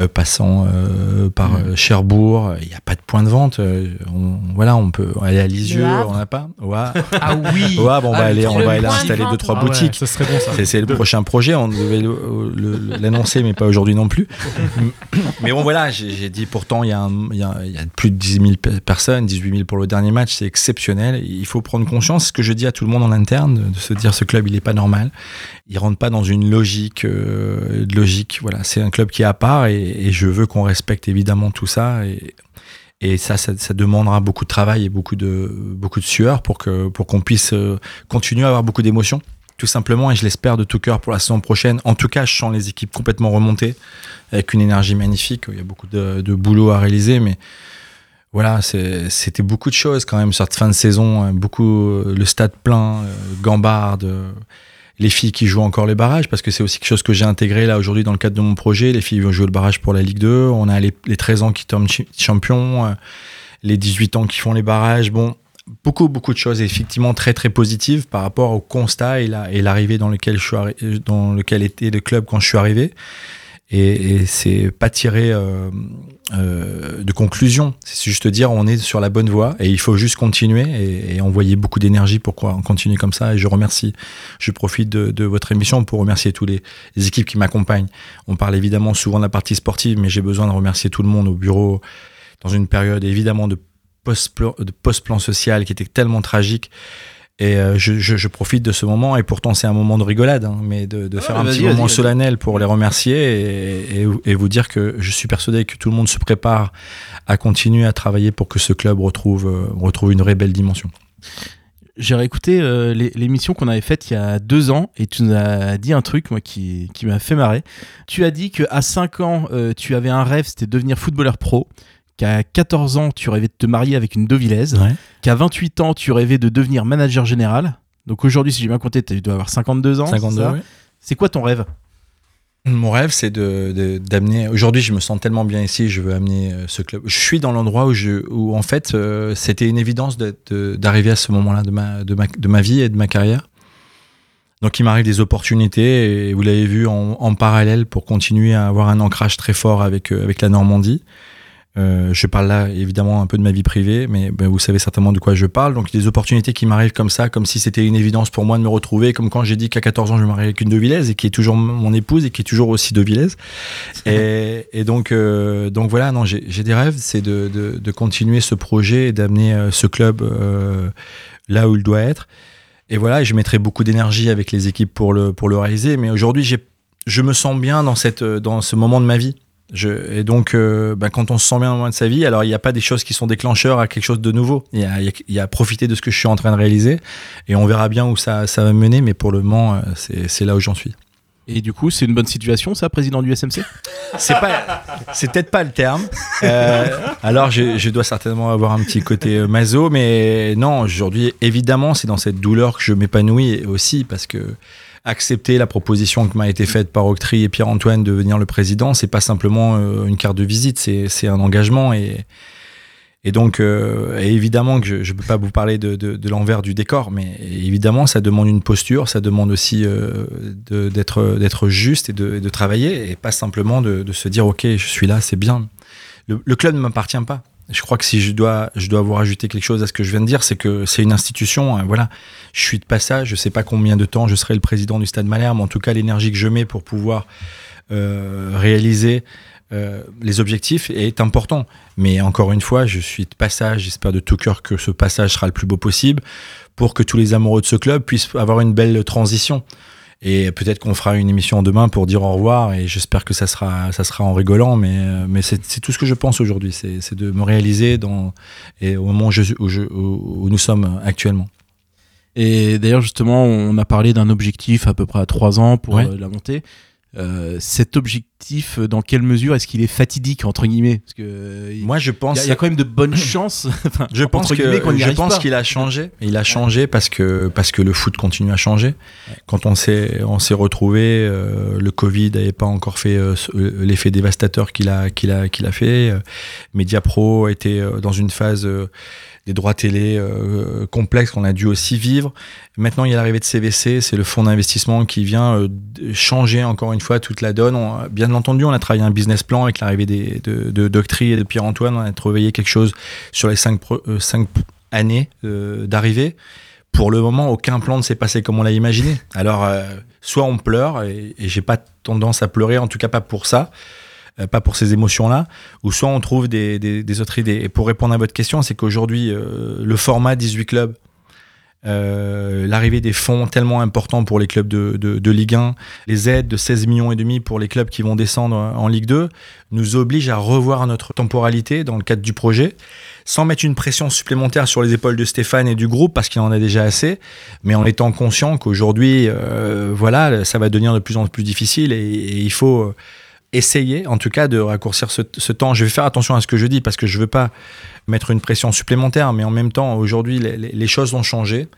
passant euh, par euh, Cherbourg, il n'y a pas de point de vente. euh, on, voilà, on peut aller à Lisieux, on n'a pas. Ouais. Ah oui Ouais, bon, on va Ah, aller, le on va aller installer deux trois Ah ouais, boutiques. ça serait bon ça. C'est- le prochain projet, on devait l'annoncer, mais pas aujourd'hui non plus. mais bon, voilà, j'ai dit pourtant, il y, a un- il y a, il y a plus de 10 000 pe- personnes, 18 000 pour le dernier match, c'est exceptionnel. Il faut prendre conscience, ce que je dis à tout le monde en interne, de, de se dire ce club, il n'est pas normal. Il rentre pas dans une logique, euh, logique. Voilà, c'est un club qui est à part et, et je veux qu'on respecte évidemment tout ça. Et, ça, ça, demandera beaucoup de travail et beaucoup de, beaucoup de sueur pour que pour qu'on puisse euh, continuer à avoir beaucoup d'émotions tout simplement, et je l'espère de tout cœur pour la saison prochaine. En tout cas, je sens les équipes complètement remontées, avec une énergie magnifique. Il y a beaucoup de, boulot à réaliser, mais voilà, c'était beaucoup de choses quand même cette fin de saison. hein. Beaucoup, euh, le stade plein, euh, Gambard, les filles qui jouent encore les barrages, parce que c'est aussi quelque chose que j'ai intégré là aujourd'hui dans le cadre de mon projet. Les filles vont jouer le barrage pour la Ligue 2. On a les, les 13 ans qui tombent champions, euh, les 18 ans qui font les barrages. Bon, beaucoup, beaucoup de choses effectivement très, très positives par rapport au constat et la- et l'arrivée dans lequel je suis dans lequel était le club quand je suis arrivé. Et, et c'est pas tirer euh, euh, de conclusion. C'est juste dire on est sur la bonne voie et il faut juste continuer et, envoyer beaucoup d'énergie pour qu'on continue comme ça. Et je remercie, je profite de, votre émission pour remercier tous les, équipes qui m'accompagnent. On parle évidemment souvent de la partie sportive, mais j'ai besoin de remercier tout le monde au bureau dans une période évidemment de post-plan social qui était tellement tragique. Et euh, je, je, je profite de ce moment, et pourtant c'est un moment de rigolade, hein, mais de, de Ah, faire un petit moment solennel pour les remercier et, et, et vous dire que je suis persuadé que tout le monde se prépare à continuer à travailler pour que ce club retrouve, euh, retrouve une vraie belle dimension. J'ai réécouté euh, l'é- l'émission qu'on avait faite il y a deux ans et tu nous as dit un truc moi qui, qui m'a fait marrer. Tu as dit qu'à 5 ans, euh, tu avais un rêve, c'était de devenir footballeur pro. Qu'à 14 ans, tu rêvais de te marier avec une Devilaise. Ouais. Qu'à 28 ans, tu rêvais de devenir manager général. Donc aujourd'hui, si j'ai bien compté, tu dois avoir 52 ans. c'est 52, ça oui. C'est quoi ton rêve? Mon rêve, c'est de, d'amener. Aujourd'hui, je me sens tellement bien ici, je veux amener euh, ce club. Je suis dans l'endroit où, je, où en fait, euh, c'était une évidence de- de- d'arriver à ce moment-là de ma, de, ma, de ma vie et de ma carrière. Donc, il m'arrive des opportunités, et vous l'avez vu en, en parallèle pour continuer à avoir un ancrage très fort avec, euh, avec la Normandie. Euh, je parle là évidemment un peu de ma vie privée, mais ben, vous savez certainement de quoi je parle. Donc, des opportunités qui m'arrivent comme ça, comme si c'était une évidence pour moi de me retrouver, comme quand j'ai dit qu'à 14 ans je me mariais avec une Devilaise et qui est toujours mon épouse et qui est toujours aussi Devilaise. Et, et donc, euh, donc voilà, non, j'ai des rêves, c'est de, de, de continuer ce projet et d'amener euh, ce club là où il doit être. Et voilà, et je mettrai beaucoup d'énergie avec les équipes pour le, pour le réaliser. Mais aujourd'hui, je me sens bien dans, cette, dans ce moment de ma vie. Je, et donc, euh, ben, quand on se sent bien au moment de sa vie, alors il n'y a pas des choses qui sont déclencheurs à quelque chose de nouveau. Il y a, y a- y a profiter de ce que je suis en train de réaliser. Et on verra bien où ça, ça va me mener. Mais pour le moment, euh, c'est c'est là où j'en suis. Et du coup, c'est une bonne situation, ça, président du SMC C'est pas, c'est peut-être pas le terme. Euh, alors, je, je dois certainement avoir un petit côté maso, mais non, aujourd'hui, évidemment, c'est dans cette douleur que je m'épanouis aussi parce que accepter la proposition qui m'a été faite par Octri et Pierre-Antoine de devenir le président, c'est pas simplement euh, une carte de visite, c'est, un engagement et et donc, euh, et évidemment que je ne peux pas vous parler de, de, l'envers du décor, mais évidemment, ça demande une posture, ça demande aussi euh, d'être juste et de, travailler, et pas simplement de, se dire, OK, je suis là, c'est bien. Le club ne m'appartient pas. Je crois que si je dois, je dois avoir ajouté quelque chose à ce que je viens de dire, c'est que c'est une institution. hein, voilà, je suis de passage. Je sais pas combien de temps je serai le président du Stade Malherbe. En tout cas, l'énergie que je mets pour pouvoir euh, réaliser euh, les objectifs est important. Mais encore une fois, je suis de passage. J'espère de tout cœur que ce passage sera le plus beau possible pour que tous les amoureux de ce club puissent avoir une belle transition. Et peut-être qu'on fera une émission demain pour dire au revoir. Et j'espère que ça sera, ça sera en rigolant. Mais, euh, mais c'est tout ce que je pense aujourd'hui. C'est de me réaliser dans, et au moment où, je, où, je- où- où nous sommes actuellement. Et d'ailleurs, justement, on a parlé d'un objectif à peu près à 3 ans pour Ouais. euh, la montée. Euh, cet objectif, euh, dans quelle mesure est-ce qu'il est fatidique, entre guillemets? Parce que euh, Moi, je pense. il y a quand même de bonnes chances. enfin, Je pense que je qu'il a changé. Il a changé parce que parce que le foot continue à changer. Quand on s'est on s'est retrouvé, euh, le Covid n'avait pas encore fait euh, l'effet dévastateur qu'il a qu'il a qu'il a fait. Euh, Mediapro était dans une phase euh, des droits télé euh, complexes qu'on a dû aussi vivre. Maintenant, il y a l'arrivée de CVC, c'est le fonds d'investissement qui vient euh, changer encore une fois toute la donne. On- bien entendu, on a travaillé un business plan avec l'arrivée de, de Doctry et de Pierre-Antoine. On a travaillé quelque chose sur les cinq, euh, années d'arrivée. Pour le moment, aucun plan ne s'est passé comme on l'a imaginé. Alors, soit on pleure, et, et j'ai pas tendance à pleurer, en tout cas pas pour ça, euh, pas pour ces émotions-là, ou soit on trouve des, autres idées. Et pour répondre à votre question, c'est qu'aujourd'hui, euh, le format 18 clubs, euh, l'arrivée des fonds tellement importants pour les clubs de, de, Ligue 1, les aides de 16 millions et demi pour les clubs qui vont descendre en Ligue 2, nous oblige à revoir notre temporalité dans le cadre du projet, sans mettre une pression supplémentaire sur les épaules de Stéphane et du groupe, parce qu'il en a déjà assez, mais en étant conscient qu'aujourd'hui, voilà, ça va devenir de plus en plus difficile et, il faut essayer, en tout cas, de raccourcir ce, temps. Je vais faire attention à ce que je dis, parce que je veux pas mettre une pression supplémentaire, mais en même temps, aujourd'hui, les, choses ont changé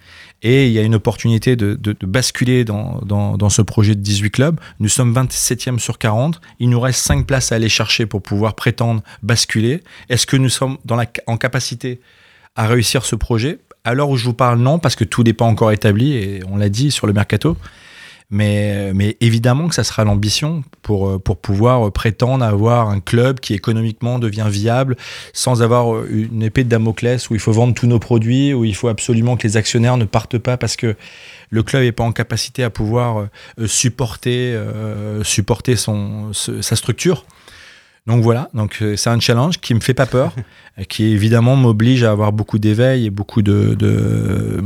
et il y a une opportunité de, basculer dans, ce projet de 18 clubs. Nous sommes 27e sur 40. Il nous reste 5 places à aller chercher pour pouvoir prétendre basculer. Est-ce que nous sommes en capacité à réussir ce projet? À l'heure où je vous parle, non, parce que tout n'est pas encore établi et on l'a dit sur le mercato. Mais, mais évidemment que ça sera l'ambition pour, euh, pour pouvoir prétendre avoir un club qui économiquement devient viable sans avoir euh, une épée de Damoclès où il faut vendre tous nos produits, où il faut absolument que les actionnaires ne partent pas parce que le club n'est pas en capacité à pouvoir euh, supporter, euh, supporter son, ce- sa structure. Donc voilà, donc euh, c'est un challenge qui me fait pas peur, euh, qui évidemment m'oblige à avoir beaucoup d'éveil et beaucoup de, de,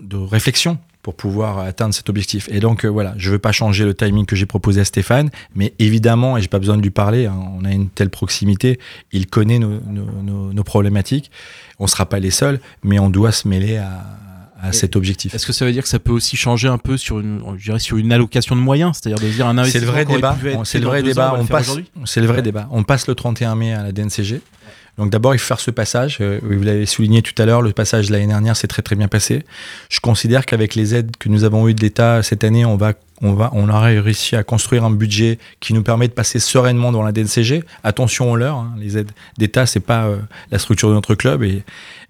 de réflexion pour pouvoir atteindre cet objectif. Et donc euh, voilà, je veux pas changer le timing que j'ai proposé à Stéphane, mais évidemment, et j'ai pas besoin de lui parler, hein, on a une telle proximité, il connaît nos, nos- nos- nos problématiques, on sera pas les seuls, mais on doit se mêler à, à Et- cet objectif. Est-ce que ça veut dire que ça peut aussi changer un peu sur une, je dirais, sur une allocation de moyens, c'est-à-dire de dire un C'est le investissement vrai débat. C'est le vrai ans, débat. On passe. C'est le vrai débat. On passe le 31 mai à la DNCG. Donc d'abord, il faut faire ce passage. Euh, Vous l'avez souligné tout à l'heure, le passage de l'année dernière s'est très très bien passé. Je considère qu'avec les aides que nous avons eues de l'État cette année, on va, on va, on aura réussi à construire un budget qui nous permet de passer sereinement dans la DNCG. Attention aux leurs. hein. Les aides d'État, c'est pas euh, la structure de notre club et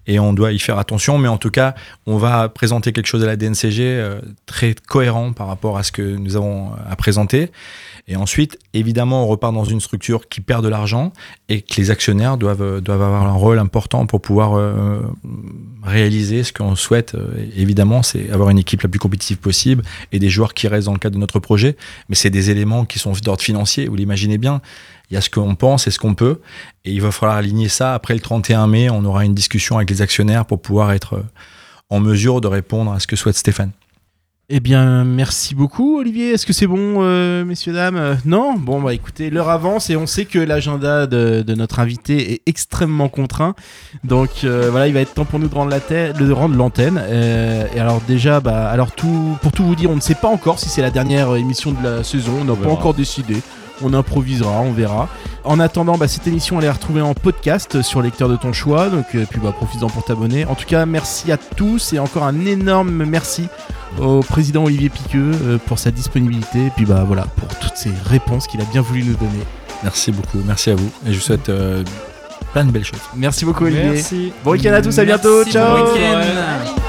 et on doit y faire attention. Mais en tout cas, on va présenter quelque chose à la DNCG euh, très cohérent par rapport à ce que nous avons à présenter. Et ensuite, évidemment, on repart dans une structure qui perd de l'argent et que les actionnaires doivent, euh, doivent avoir un rôle important pour pouvoir euh, réaliser ce qu'on souhaite. Euh, évidemment, c'est avoir une équipe la plus compétitive possible et des joueurs qui restent dans le cadre de notre projet. Mais c'est des éléments qui sont d'ordre financier. Vous l'imaginez bien. Il y a ce qu'on pense et ce qu'on peut. Et il va falloir aligner ça. Après le 31 mai, on aura une discussion avec les actionnaires pour pouvoir être euh, en mesure de répondre à ce que souhaite Stéphane. Eh bien, merci beaucoup, Olivier. Est-ce que c'est bon, euh, messieurs, dames? Euh, Non? Bon, bah écoutez, l'heure avance et on sait que l'agenda de, de notre invité est extrêmement contraint. Donc euh, voilà, il va être temps pour nous de rendre la te- de rendre l'antenne. Euh, et alors déjà, bah, alors tout, pour tout vous dire, on ne sait pas encore si c'est la dernière émission de la saison. On n'a pas encore décidé. On improvisera, on verra. En attendant, bah, cette émission, elle est retrouvée en podcast sur le lecteur de ton choix. Donc, euh, puis bah, profites-en pour t'abonner. En tout cas, merci à tous et encore un énorme merci au président Olivier Piqueux euh, pour sa disponibilité et puis bah voilà pour toutes ces réponses qu'il a bien voulu nous donner. Merci beaucoup. Merci à vous. Et je vous souhaite euh, plein de belles choses. Merci beaucoup Olivier. Merci. Bon week-end à tous, à bientôt, ciao. bon week-end.